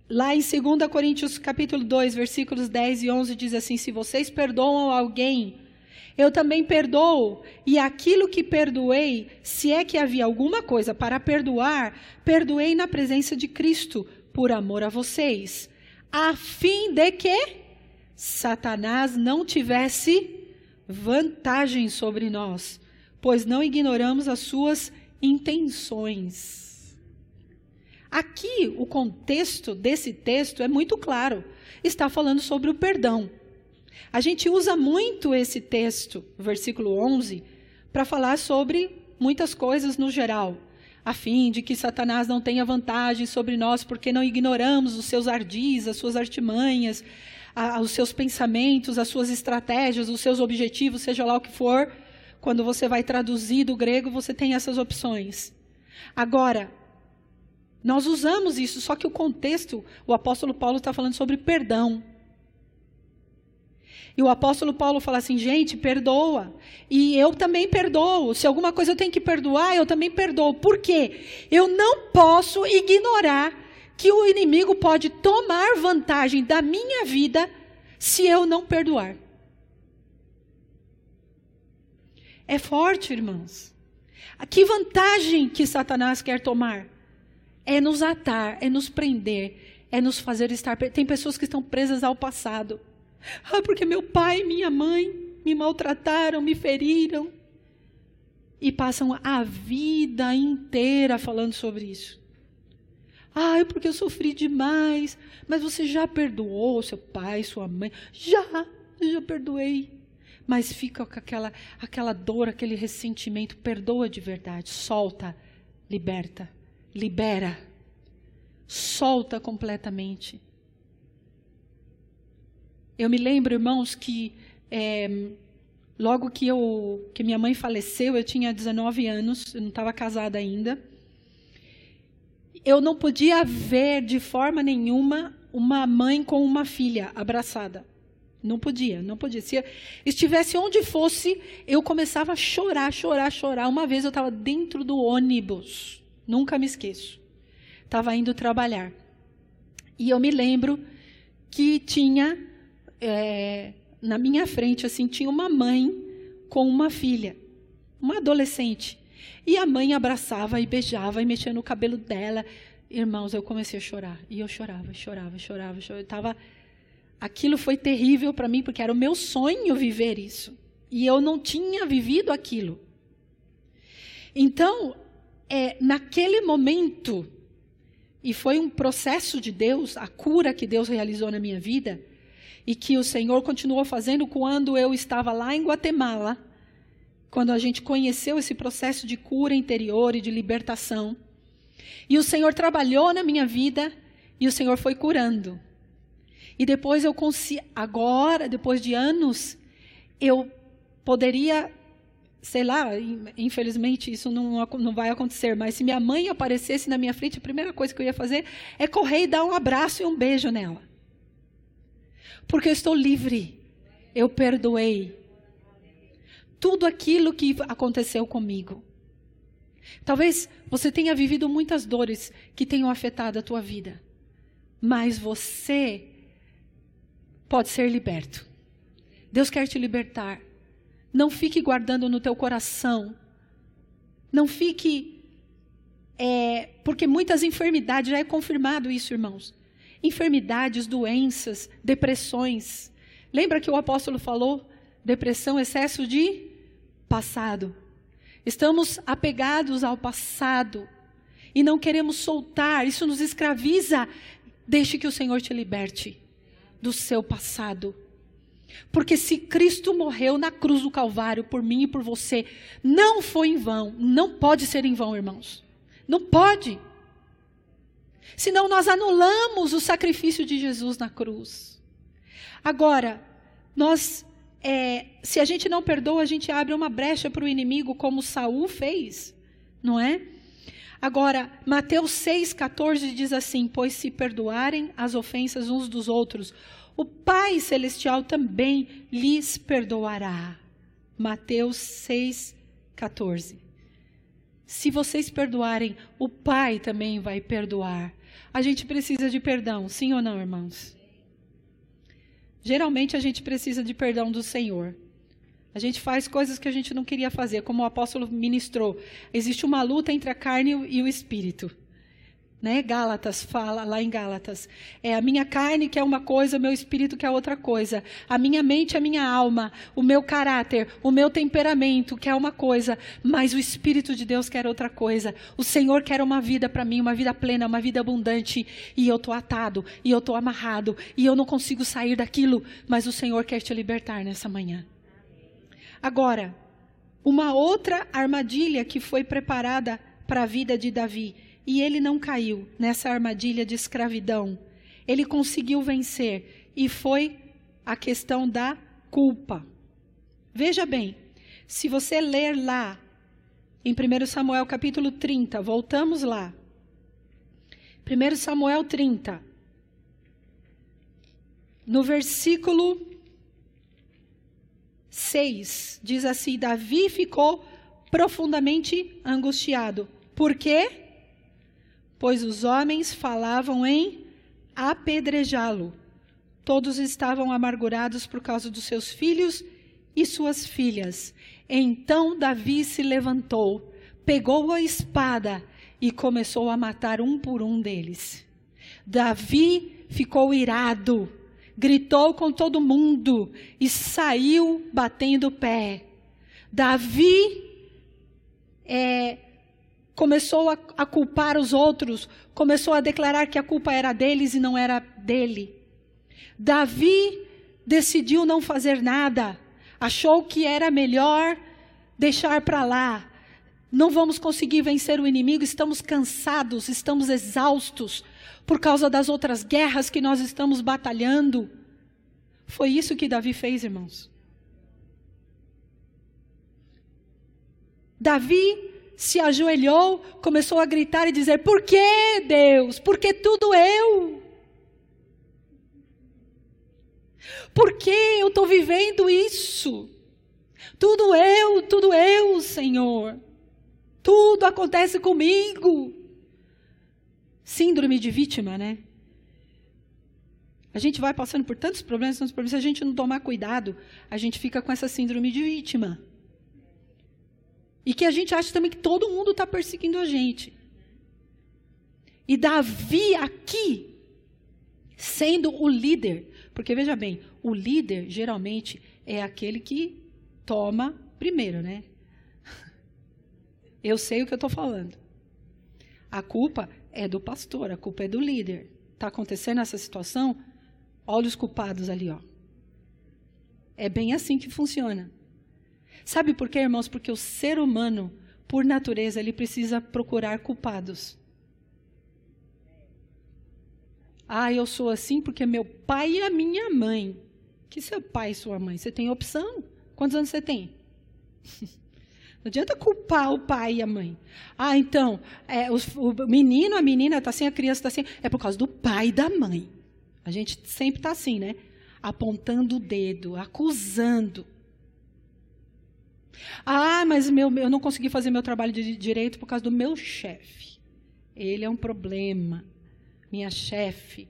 Lá em 2 Coríntios capítulo 2, versículos 10 e 11 diz assim: Se vocês perdoam alguém, eu também perdoo, e aquilo que perdoei, se é que havia alguma coisa para perdoar, perdoei na presença de Cristo, por amor a vocês, a fim de que Satanás não tivesse vantagem sobre nós pois não ignoramos as suas intenções. Aqui, o contexto desse texto é muito claro. Está falando sobre o perdão. A gente usa muito esse texto, versículo 11, para falar sobre muitas coisas no geral, a fim de que Satanás não tenha vantagem sobre nós, porque não ignoramos os seus ardis, as suas artimanhas, a, os seus pensamentos, as suas estratégias, os seus objetivos, seja lá o que for. Quando você vai traduzir do grego, você tem essas opções. Agora, nós usamos isso, só que o contexto, o apóstolo Paulo está falando sobre perdão. E o apóstolo Paulo fala assim: gente, perdoa. E eu também perdoo. Se alguma coisa eu tenho que perdoar, eu também perdoo. Por quê? Eu não posso ignorar que o inimigo pode tomar vantagem da minha vida se eu não perdoar. É forte, irmãos. Que vantagem que Satanás quer tomar? É nos atar, é nos prender, é nos fazer estar. Tem pessoas que estão presas ao passado. Ah, porque meu pai e minha mãe me maltrataram, me feriram. E passam a vida inteira falando sobre isso. Ah, porque eu sofri demais. Mas você já perdoou seu pai, sua mãe? Já, já perdoei. Mas fica com aquela, aquela dor, aquele ressentimento. Perdoa de verdade. Solta, liberta, libera. Solta completamente. Eu me lembro, irmãos, que é, logo que, eu, que minha mãe faleceu, eu tinha 19 anos, eu não estava casada ainda. Eu não podia ver de forma nenhuma uma mãe com uma filha abraçada. Não podia, não podia. Se estivesse onde fosse, eu começava a chorar, chorar, chorar. Uma vez eu estava dentro do ônibus, nunca me esqueço. Estava indo trabalhar. E eu me lembro que tinha é, na minha frente, assim, tinha uma mãe com uma filha, uma adolescente. E a mãe abraçava e beijava e mexia no cabelo dela. Irmãos, eu comecei a chorar. E eu chorava, chorava, chorava, chorava. Eu tava... Aquilo foi terrível para mim, porque era o meu sonho viver isso. E eu não tinha vivido aquilo. Então, é, naquele momento, e foi um processo de Deus, a cura que Deus realizou na minha vida, e que o Senhor continuou fazendo quando eu estava lá em Guatemala, quando a gente conheceu esse processo de cura interior e de libertação. E o Senhor trabalhou na minha vida e o Senhor foi curando. E depois eu consigo, agora, depois de anos, eu poderia, sei lá, infelizmente isso não, não vai acontecer, mas se minha mãe aparecesse na minha frente, a primeira coisa que eu ia fazer é correr e dar um abraço e um beijo nela. Porque eu estou livre. Eu perdoei tudo aquilo que aconteceu comigo. Talvez você tenha vivido muitas dores que tenham afetado a tua vida, mas você pode ser liberto. Deus quer te libertar. Não fique guardando no teu coração. Não fique. É, porque muitas enfermidades, já é confirmado isso, irmãos enfermidades, doenças, depressões. Lembra que o apóstolo falou? Depressão, excesso de passado. Estamos apegados ao passado e não queremos soltar, isso nos escraviza. Deixe que o Senhor te liberte do seu passado. Porque se Cristo morreu na cruz do Calvário por mim e por você, não foi em vão, não pode ser em vão, irmãos. Não pode. Senão nós anulamos o sacrifício de Jesus na cruz. Agora, nós, é, se a gente não perdoa, a gente abre uma brecha para o inimigo, como Saul fez, não é? Agora, Mateus 6,14 diz assim: Pois se perdoarem as ofensas uns dos outros, o Pai Celestial também lhes perdoará. Mateus 6,14. Se vocês perdoarem, o Pai também vai perdoar. A gente precisa de perdão, sim ou não, irmãos? Geralmente a gente precisa de perdão do Senhor. A gente faz coisas que a gente não queria fazer, como o apóstolo ministrou. Existe uma luta entre a carne e o espírito. Né? Gálatas fala lá em Gálatas. É a minha carne que é uma coisa, o meu espírito que é outra coisa. A minha mente, a minha alma, o meu caráter, o meu temperamento que é uma coisa, mas o espírito de Deus quer outra coisa. O Senhor quer uma vida para mim, uma vida plena, uma vida abundante, e eu tô atado, e eu tô amarrado, e eu não consigo sair daquilo, mas o Senhor quer te libertar nessa manhã. Agora, uma outra armadilha que foi preparada para a vida de Davi e ele não caiu nessa armadilha de escravidão. Ele conseguiu vencer e foi a questão da culpa. Veja bem, se você ler lá em 1 Samuel capítulo 30, voltamos lá. 1 Samuel 30, no versículo 6, diz assim: Davi ficou profundamente angustiado. Por quê? Pois os homens falavam em apedrejá-lo. Todos estavam amargurados por causa dos seus filhos e suas filhas. Então Davi se levantou, pegou a espada e começou a matar um por um deles. Davi ficou irado, gritou com todo mundo e saiu batendo o pé. Davi é, começou a, a culpar os outros, começou a declarar que a culpa era deles e não era dele. Davi decidiu não fazer nada, achou que era melhor deixar para lá. Não vamos conseguir vencer o inimigo, estamos cansados, estamos exaustos por causa das outras guerras que nós estamos batalhando. Foi isso que Davi fez, irmãos. Davi se ajoelhou, começou a gritar e dizer: Por que, Deus? Por que tudo eu? Por que eu estou vivendo isso? Tudo eu, tudo eu, Senhor. Tudo acontece comigo. Síndrome de vítima, né? A gente vai passando por tantos problemas, tantos problemas, se a gente não tomar cuidado, a gente fica com essa síndrome de vítima. E que a gente acha também que todo mundo está perseguindo a gente. E Davi aqui, sendo o líder, porque veja bem, o líder geralmente é aquele que toma primeiro, né? (laughs) Eu sei o que eu estou falando. A culpa é do pastor, a culpa é do líder. Está acontecendo essa situação? Olha os culpados ali, ó. É bem assim que funciona. Sabe por quê, irmãos? Porque o ser humano, por natureza, ele precisa procurar culpados. Ah, eu sou assim porque meu pai e a minha mãe. Que seu pai e sua mãe? Você tem opção? Quantos anos você tem? (laughs) Não adianta culpar o pai e a mãe. Ah, então, é, o menino, a menina está assim, a criança está assim. É por causa do pai e da mãe. A gente sempre está assim, né? Apontando o dedo, acusando. Ah, mas meu, eu não consegui fazer meu trabalho de direito por causa do meu chefe. Ele é um problema. Minha chefe.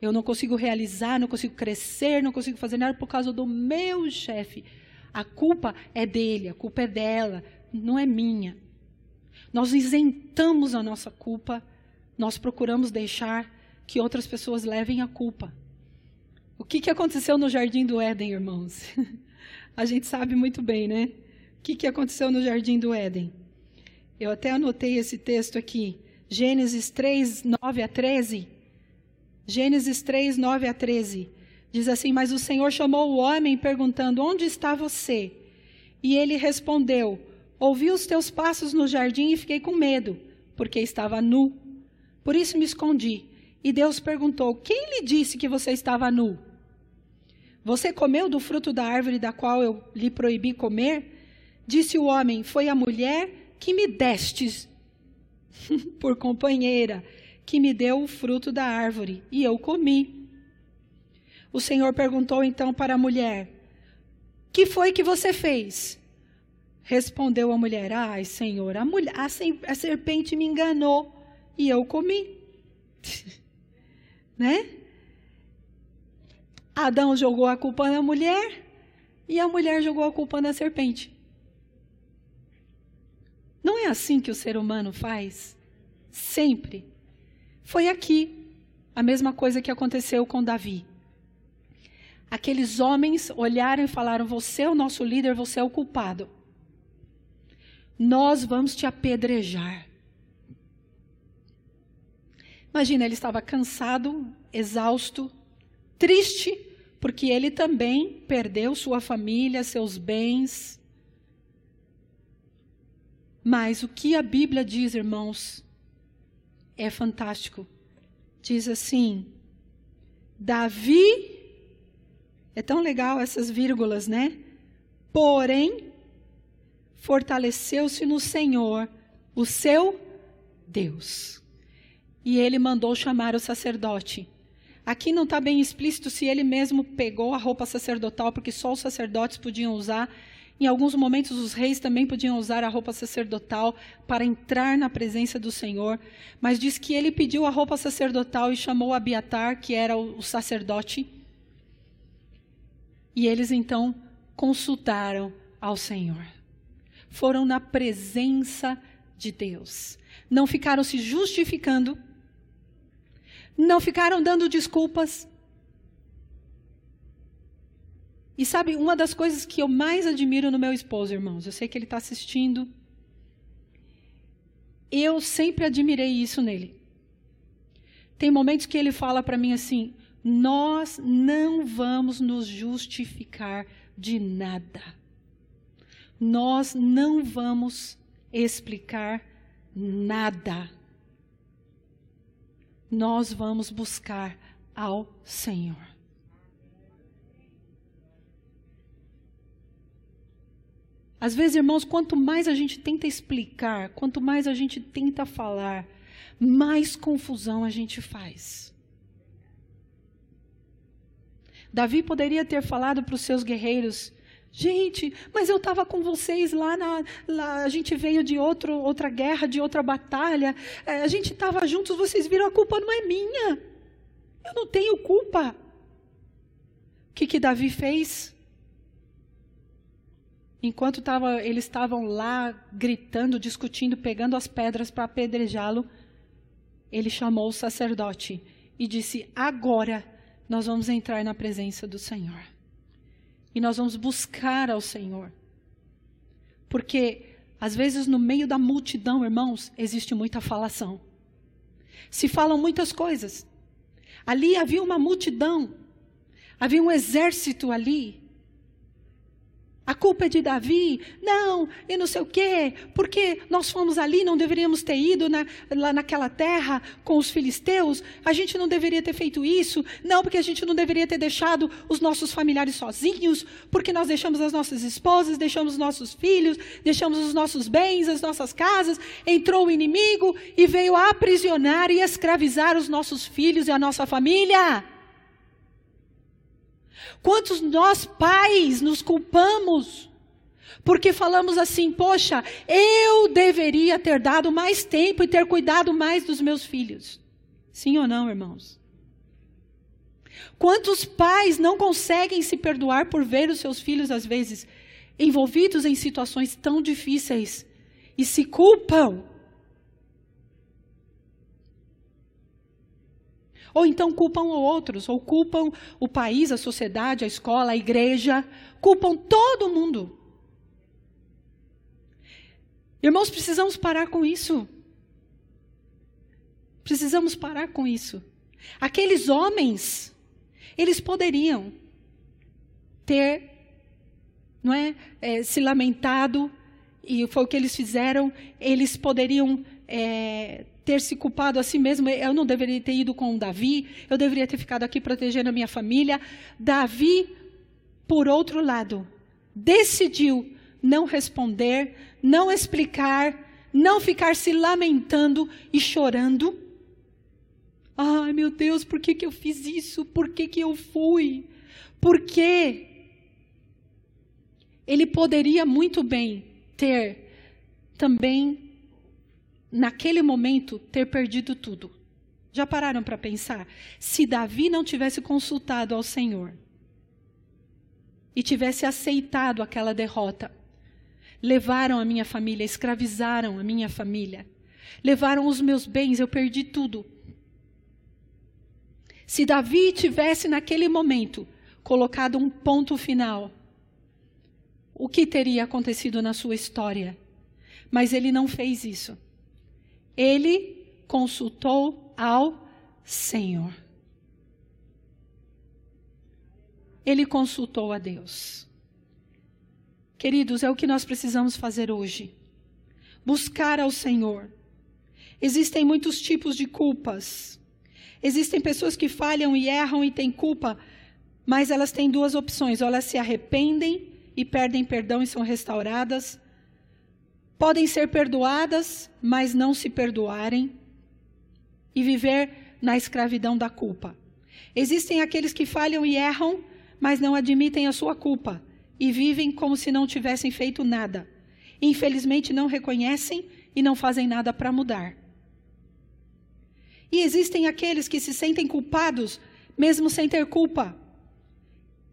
Eu não consigo realizar, não consigo crescer, não consigo fazer nada por causa do meu chefe. A culpa é dele, a culpa é dela, não é minha. Nós isentamos a nossa culpa, nós procuramos deixar que outras pessoas levem a culpa. O que, que aconteceu no jardim do Éden, irmãos? (laughs) a gente sabe muito bem, né? O que, que aconteceu no jardim do Éden? Eu até anotei esse texto aqui. Gênesis 3, 9 a 13. Gênesis 3, 9 a 13. Diz assim: Mas o Senhor chamou o homem, perguntando: Onde está você? E ele respondeu: Ouvi os teus passos no jardim e fiquei com medo, porque estava nu. Por isso me escondi. E Deus perguntou: Quem lhe disse que você estava nu? Você comeu do fruto da árvore da qual eu lhe proibi comer? Disse o homem: Foi a mulher que me destes (laughs) por companheira, que me deu o fruto da árvore, e eu comi. O Senhor perguntou então para a mulher: Que foi que você fez? Respondeu a mulher: Ai, Senhor, a, mulher, a, a serpente me enganou e eu comi. (laughs) né? Adão jogou a culpa na mulher e a mulher jogou a culpa na serpente. Não é assim que o ser humano faz? Sempre. Foi aqui a mesma coisa que aconteceu com Davi. Aqueles homens olharam e falaram: Você é o nosso líder, você é o culpado. Nós vamos te apedrejar. Imagina, ele estava cansado, exausto, triste, porque ele também perdeu sua família, seus bens. Mas o que a Bíblia diz, irmãos, é fantástico. Diz assim: Davi É tão legal essas vírgulas, né? Porém, fortaleceu-se no Senhor, o seu Deus. E ele mandou chamar o sacerdote. Aqui não está bem explícito se ele mesmo pegou a roupa sacerdotal, porque só os sacerdotes podiam usar. Em alguns momentos, os reis também podiam usar a roupa sacerdotal para entrar na presença do Senhor. Mas diz que ele pediu a roupa sacerdotal e chamou Abiatar, que era o sacerdote. E eles então consultaram ao Senhor. Foram na presença de Deus. Não ficaram se justificando não ficaram dando desculpas. E sabe, uma das coisas que eu mais admiro no meu esposo, irmãos, eu sei que ele está assistindo. Eu sempre admirei isso nele. Tem momentos que ele fala para mim assim: nós não vamos nos justificar de nada. Nós não vamos explicar nada nós vamos buscar ao Senhor. Às vezes, irmãos, quanto mais a gente tenta explicar, quanto mais a gente tenta falar, mais confusão a gente faz. Davi poderia ter falado para os seus guerreiros: Gente, mas eu estava com vocês lá, na, lá, a gente veio de outro, outra guerra, de outra batalha, é, a gente estava juntos, vocês viram, a culpa não é minha. Eu não tenho culpa. O que, que Davi fez? Enquanto tava, eles estavam lá gritando, discutindo, pegando as pedras para apedrejá-lo, ele chamou o sacerdote e disse: Agora nós vamos entrar na presença do Senhor. E nós vamos buscar ao Senhor. Porque, às vezes, no meio da multidão, irmãos, existe muita falação. Se falam muitas coisas. Ali havia uma multidão, havia um exército ali. A culpa é de Davi? Não, e não sei o quê, porque nós fomos ali, não deveríamos ter ido na, lá naquela terra com os filisteus, a gente não deveria ter feito isso, não, porque a gente não deveria ter deixado os nossos familiares sozinhos, porque nós deixamos as nossas esposas, deixamos os nossos filhos, deixamos os nossos bens, as nossas casas, entrou o inimigo e veio aprisionar e escravizar os nossos filhos e a nossa família. Quantos nós pais nos culpamos? Porque falamos assim, poxa, eu deveria ter dado mais tempo e ter cuidado mais dos meus filhos. Sim ou não, irmãos? Quantos pais não conseguem se perdoar por ver os seus filhos, às vezes, envolvidos em situações tão difíceis e se culpam? Ou então culpam outros, ou culpam o país, a sociedade, a escola, a igreja, culpam todo mundo. Irmãos, precisamos parar com isso. Precisamos parar com isso. Aqueles homens, eles poderiam ter, não é, é se lamentado, e foi o que eles fizeram, eles poderiam é, ter se culpado a si mesmo. Eu não deveria ter ido com Davi, eu deveria ter ficado aqui protegendo a minha família. Davi, por outro lado, decidiu não responder, não explicar, não ficar se lamentando e chorando. Ai, meu Deus, por que, que eu fiz isso? Por que, que eu fui? Por quê? Ele poderia muito bem ter também naquele momento, ter perdido tudo. Já pararam para pensar? Se Davi não tivesse consultado ao Senhor e tivesse aceitado aquela derrota, levaram a minha família, escravizaram a minha família, levaram os meus bens, eu perdi tudo. Se Davi tivesse naquele momento colocado um ponto final, o que teria acontecido na sua história? Mas ele não fez isso ele consultou ao Senhor. Ele consultou a Deus. Queridos, é o que nós precisamos fazer hoje. Buscar ao Senhor. Existem muitos tipos de culpas. Existem pessoas que falham e erram e têm culpa Mas elas têm duas opções: ou elas se arrependem e perdem perdão e são restauradas. Podem ser perdoadas, mas não se perdoarem e viver na escravidão da culpa. Existem aqueles que falham e erram, mas não admitem a sua culpa e vivem como se não tivessem feito nada. Infelizmente, não reconhecem e não fazem nada para mudar. E existem aqueles que se sentem culpados, mesmo sem ter culpa,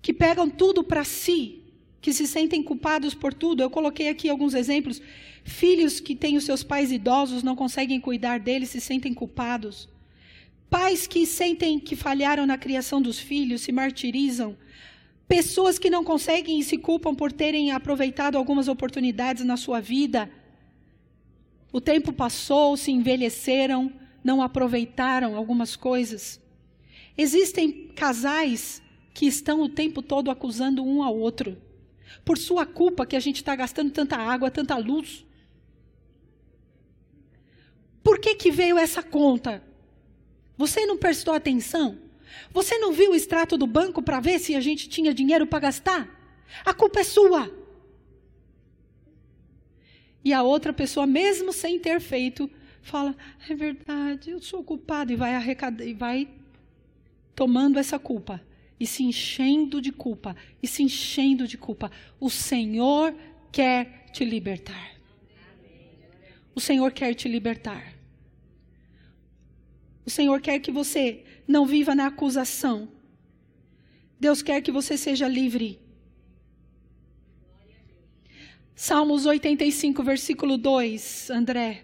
que pegam tudo para si, que se sentem culpados por tudo. Eu coloquei aqui alguns exemplos. Filhos que têm os seus pais idosos, não conseguem cuidar deles, se sentem culpados. Pais que sentem que falharam na criação dos filhos, se martirizam. Pessoas que não conseguem e se culpam por terem aproveitado algumas oportunidades na sua vida. O tempo passou, se envelheceram, não aproveitaram algumas coisas. Existem casais que estão o tempo todo acusando um ao outro. Por sua culpa que a gente está gastando tanta água, tanta luz. Por que, que veio essa conta? Você não prestou atenção? Você não viu o extrato do banco para ver se a gente tinha dinheiro para gastar? A culpa é sua. E a outra pessoa, mesmo sem ter feito, fala: é verdade, eu sou culpado, e vai arrecadar, e vai tomando essa culpa, e se enchendo de culpa, e se enchendo de culpa. O Senhor quer te libertar. O Senhor quer te libertar. O Senhor quer que você não viva na acusação. Deus quer que você seja livre. Salmos 85, versículo 2, André.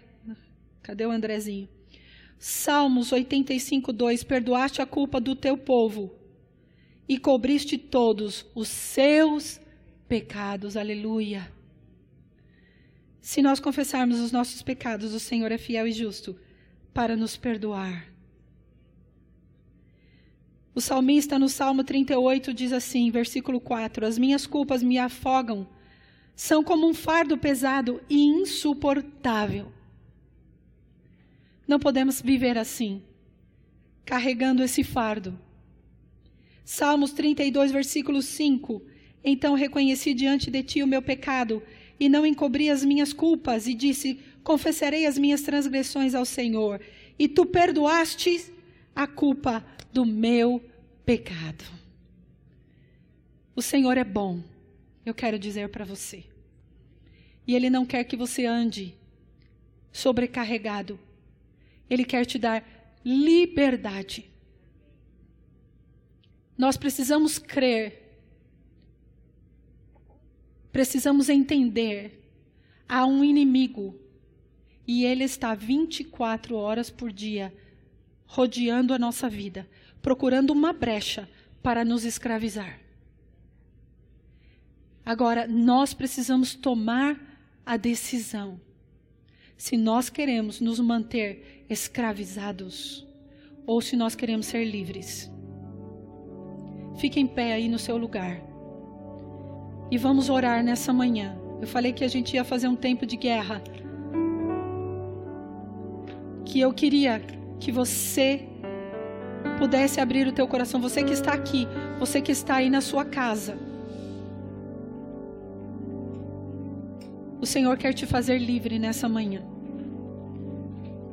Cadê o Andrezinho? Salmos 85, 2: Perdoaste a culpa do teu povo e cobriste todos os seus pecados. Aleluia. Se nós confessarmos os nossos pecados, o Senhor é fiel e justo para nos perdoar o salmista, no Salmo 38, diz assim, versículo 4: As minhas culpas me afogam, são como um fardo pesado e insuportável. Não podemos viver assim, carregando esse fardo. Salmos 32, versículo 5: Então reconheci diante de ti o meu pecado e não encobri as minhas culpas, e disse: Confessarei as minhas transgressões ao Senhor, e tu perdoaste a culpa do meu pecado. O Senhor é bom, eu quero dizer para você. E Ele não quer que você ande sobrecarregado. Ele quer te dar liberdade. Nós precisamos crer, precisamos entender. Há um inimigo e ele está 24 horas por dia rodeando a nossa vida, procurando uma brecha para nos escravizar. Agora, nós precisamos tomar a decisão. Se nós queremos nos manter escravizados ou se nós queremos ser livres. Fique em pé aí no seu lugar. E vamos orar nessa manhã. Eu falei que a gente ia fazer um tempo de guerra. Que eu queria que você pudesse abrir o teu coração, você que está aqui, você que está aí na sua casa. O Senhor quer te fazer livre nessa manhã.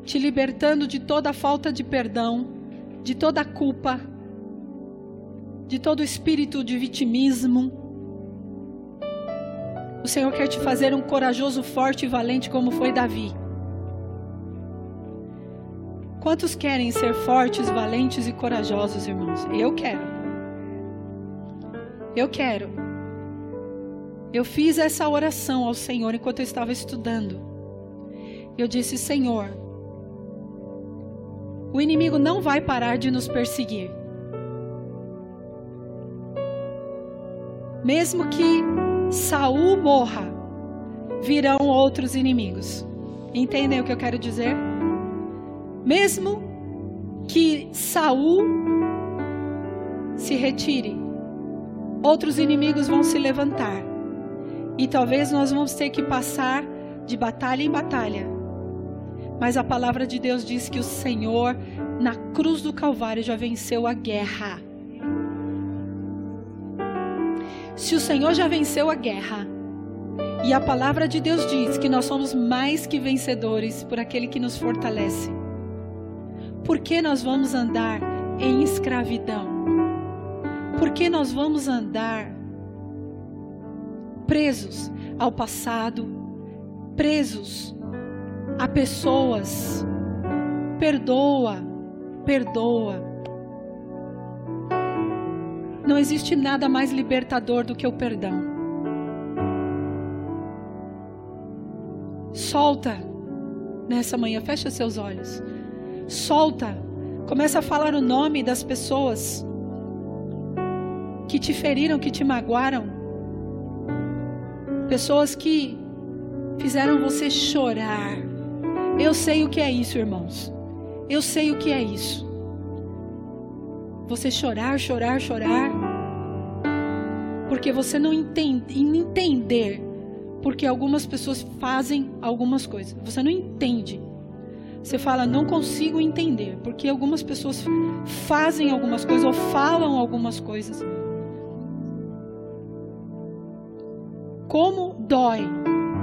Te libertando de toda falta de perdão, de toda culpa, de todo espírito de vitimismo. O Senhor quer te fazer um corajoso, forte e valente como foi Davi. Quantos querem ser fortes, valentes e corajosos, irmãos? Eu quero. Eu quero. Eu fiz essa oração ao Senhor enquanto eu estava estudando. Eu disse: Senhor, o inimigo não vai parar de nos perseguir. Mesmo que Saul morra, virão outros inimigos. Entendem o que eu quero dizer? Mesmo que Saul se retire, outros inimigos vão se levantar. E talvez nós vamos ter que passar de batalha em batalha. Mas a palavra de Deus diz que o Senhor, na cruz do Calvário, já venceu a guerra. Se o Senhor já venceu a guerra, e a palavra de Deus diz que nós somos mais que vencedores por aquele que nos fortalece, por que nós vamos andar em escravidão? Por que nós vamos andar presos ao passado, presos a pessoas? Perdoa, perdoa. Não existe nada mais libertador do que o perdão. Solta nessa manhã, fecha seus olhos. Solta. Começa a falar o nome das pessoas que te feriram, que te magoaram. Pessoas que fizeram você chorar. Eu sei o que é isso, irmãos. Eu sei o que é isso. Você chorar, chorar, chorar. Porque você não entende, entender porque algumas pessoas fazem algumas coisas. Você não entende. Você fala, não consigo entender, porque algumas pessoas fazem algumas coisas ou falam algumas coisas. Como dói,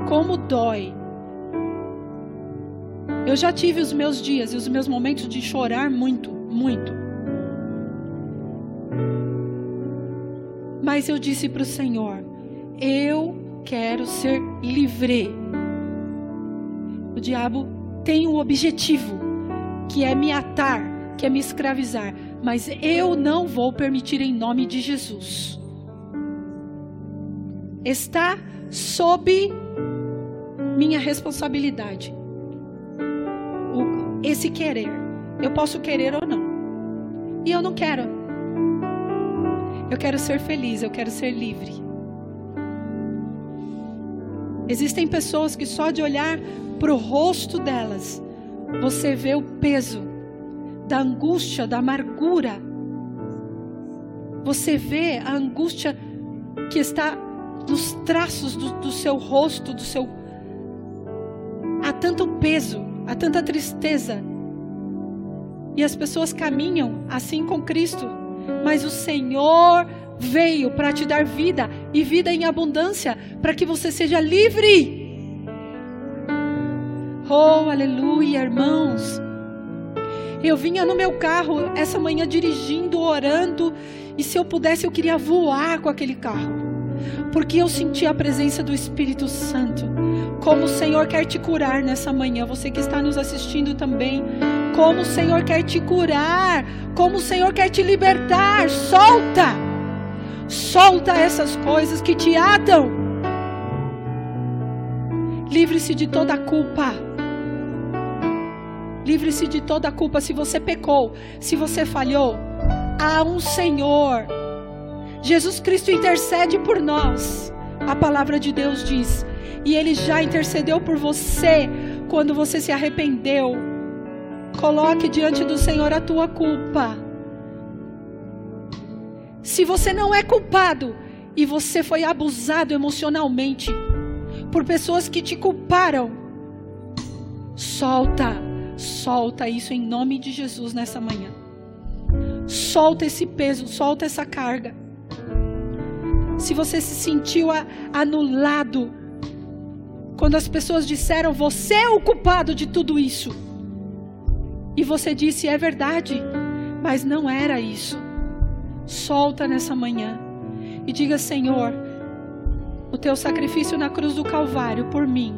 como dói. Eu já tive os meus dias e os meus momentos de chorar muito, muito. Mas eu disse para o Senhor: eu quero ser livre. O diabo tem um objetivo, que é me atar, que é me escravizar, mas eu não vou permitir em nome de Jesus. Está sob minha responsabilidade. Esse querer. Eu posso querer ou não. E eu não quero. Eu quero ser feliz, eu quero ser livre. Existem pessoas que só de olhar para o rosto delas, você vê o peso da angústia, da amargura. Você vê a angústia que está nos traços do, do seu rosto, do seu. Há tanto peso, há tanta tristeza. E as pessoas caminham assim com Cristo, mas o Senhor veio para te dar vida e vida em abundância, para que você seja livre. Oh, aleluia, irmãos. Eu vinha no meu carro essa manhã dirigindo, orando, e se eu pudesse eu queria voar com aquele carro. Porque eu senti a presença do Espírito Santo. Como o Senhor quer te curar nessa manhã, você que está nos assistindo também. Como o Senhor quer te curar, como o Senhor quer te libertar. Solta! Solta essas coisas que te atam. Livre-se de toda a culpa. Livre-se de toda a culpa. Se você pecou, se você falhou, há um Senhor. Jesus Cristo intercede por nós. A palavra de Deus diz. E Ele já intercedeu por você quando você se arrependeu. Coloque diante do Senhor a tua culpa. Se você não é culpado e você foi abusado emocionalmente por pessoas que te culparam, solta Solta isso em nome de Jesus nessa manhã. Solta esse peso, solta essa carga. Se você se sentiu anulado, quando as pessoas disseram você é o culpado de tudo isso, e você disse é verdade, mas não era isso. Solta nessa manhã e diga: Senhor, o teu sacrifício na cruz do Calvário por mim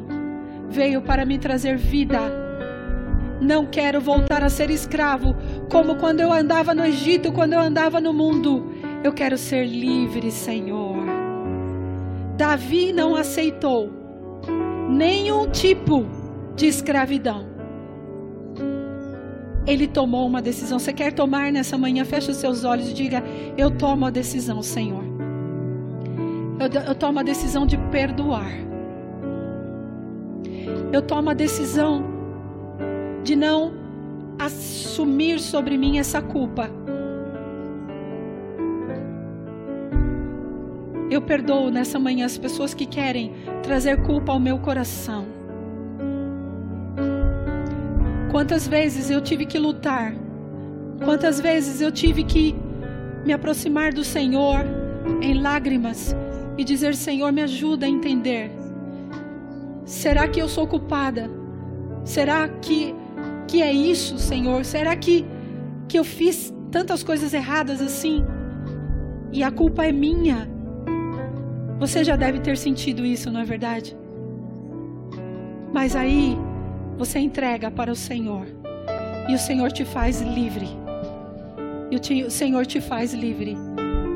veio para me trazer vida não quero voltar a ser escravo, como quando eu andava no Egito, quando eu andava no mundo. Eu quero ser livre, Senhor. Davi não aceitou nenhum tipo de escravidão. Ele tomou uma decisão. Você quer tomar nessa manhã? Feche os seus olhos e diga: Eu tomo a decisão, Senhor. Eu, eu tomo a decisão de perdoar. Eu tomo a decisão de não assumir sobre mim essa culpa. Eu perdoo nessa manhã as pessoas que querem trazer culpa ao meu coração. Quantas vezes eu tive que lutar, quantas vezes eu tive que me aproximar do Senhor em lágrimas, e dizer: Senhor, me ajuda a entender. Será que eu sou culpada? Será que, que é isso, Senhor? Será que, que eu fiz tantas coisas erradas assim? E a culpa é minha? Você já deve ter sentido isso, não é verdade? Mas aí você entrega para o Senhor e o Senhor te faz livre. E o Senhor te faz livre.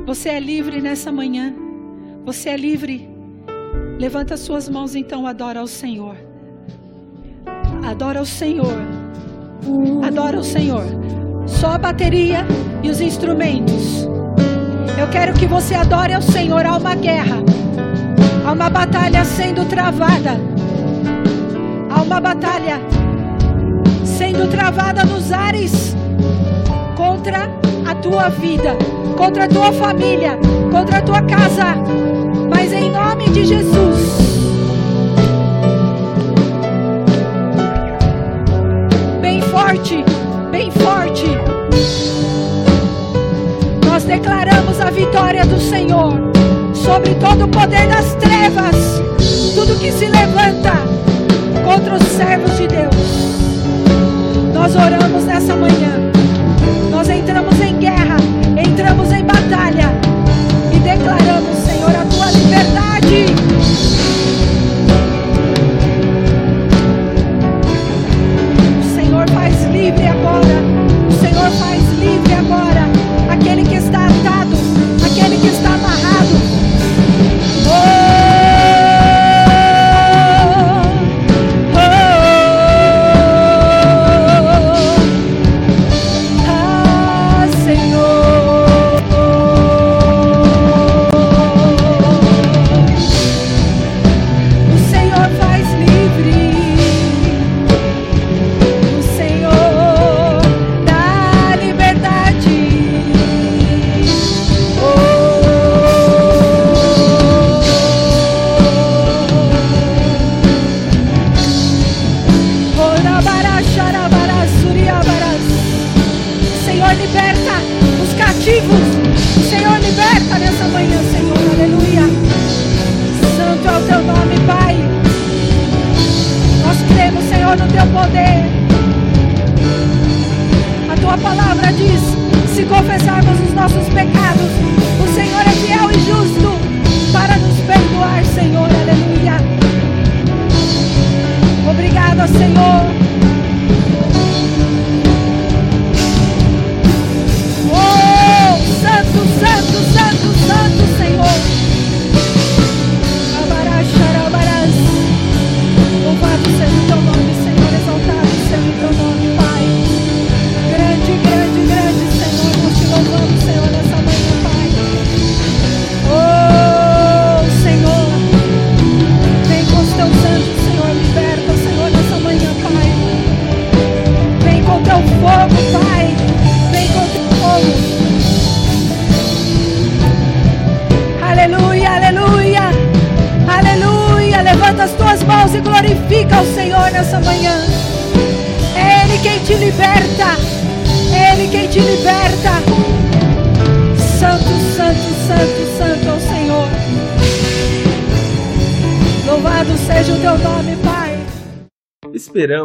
Você é livre nessa manhã. Você é livre. Levanta suas mãos então, adora ao Senhor. Adora o Senhor. Adora o Senhor. Só a bateria e os instrumentos. Eu quero que você adore ao Senhor. Há uma guerra. Há uma batalha sendo travada. Uma batalha sendo travada nos ares contra a tua vida, contra a tua família, contra a tua casa. Mas em nome de Jesus. Bem forte, bem forte. Nós declaramos a vitória do Senhor sobre todo o poder das trevas, tudo que se levanta contra os servos de Deus. Nós oramos nessa manhã. Nós entramos em guerra, entramos em batalha e declaramos, Senhor, a tua liberdade.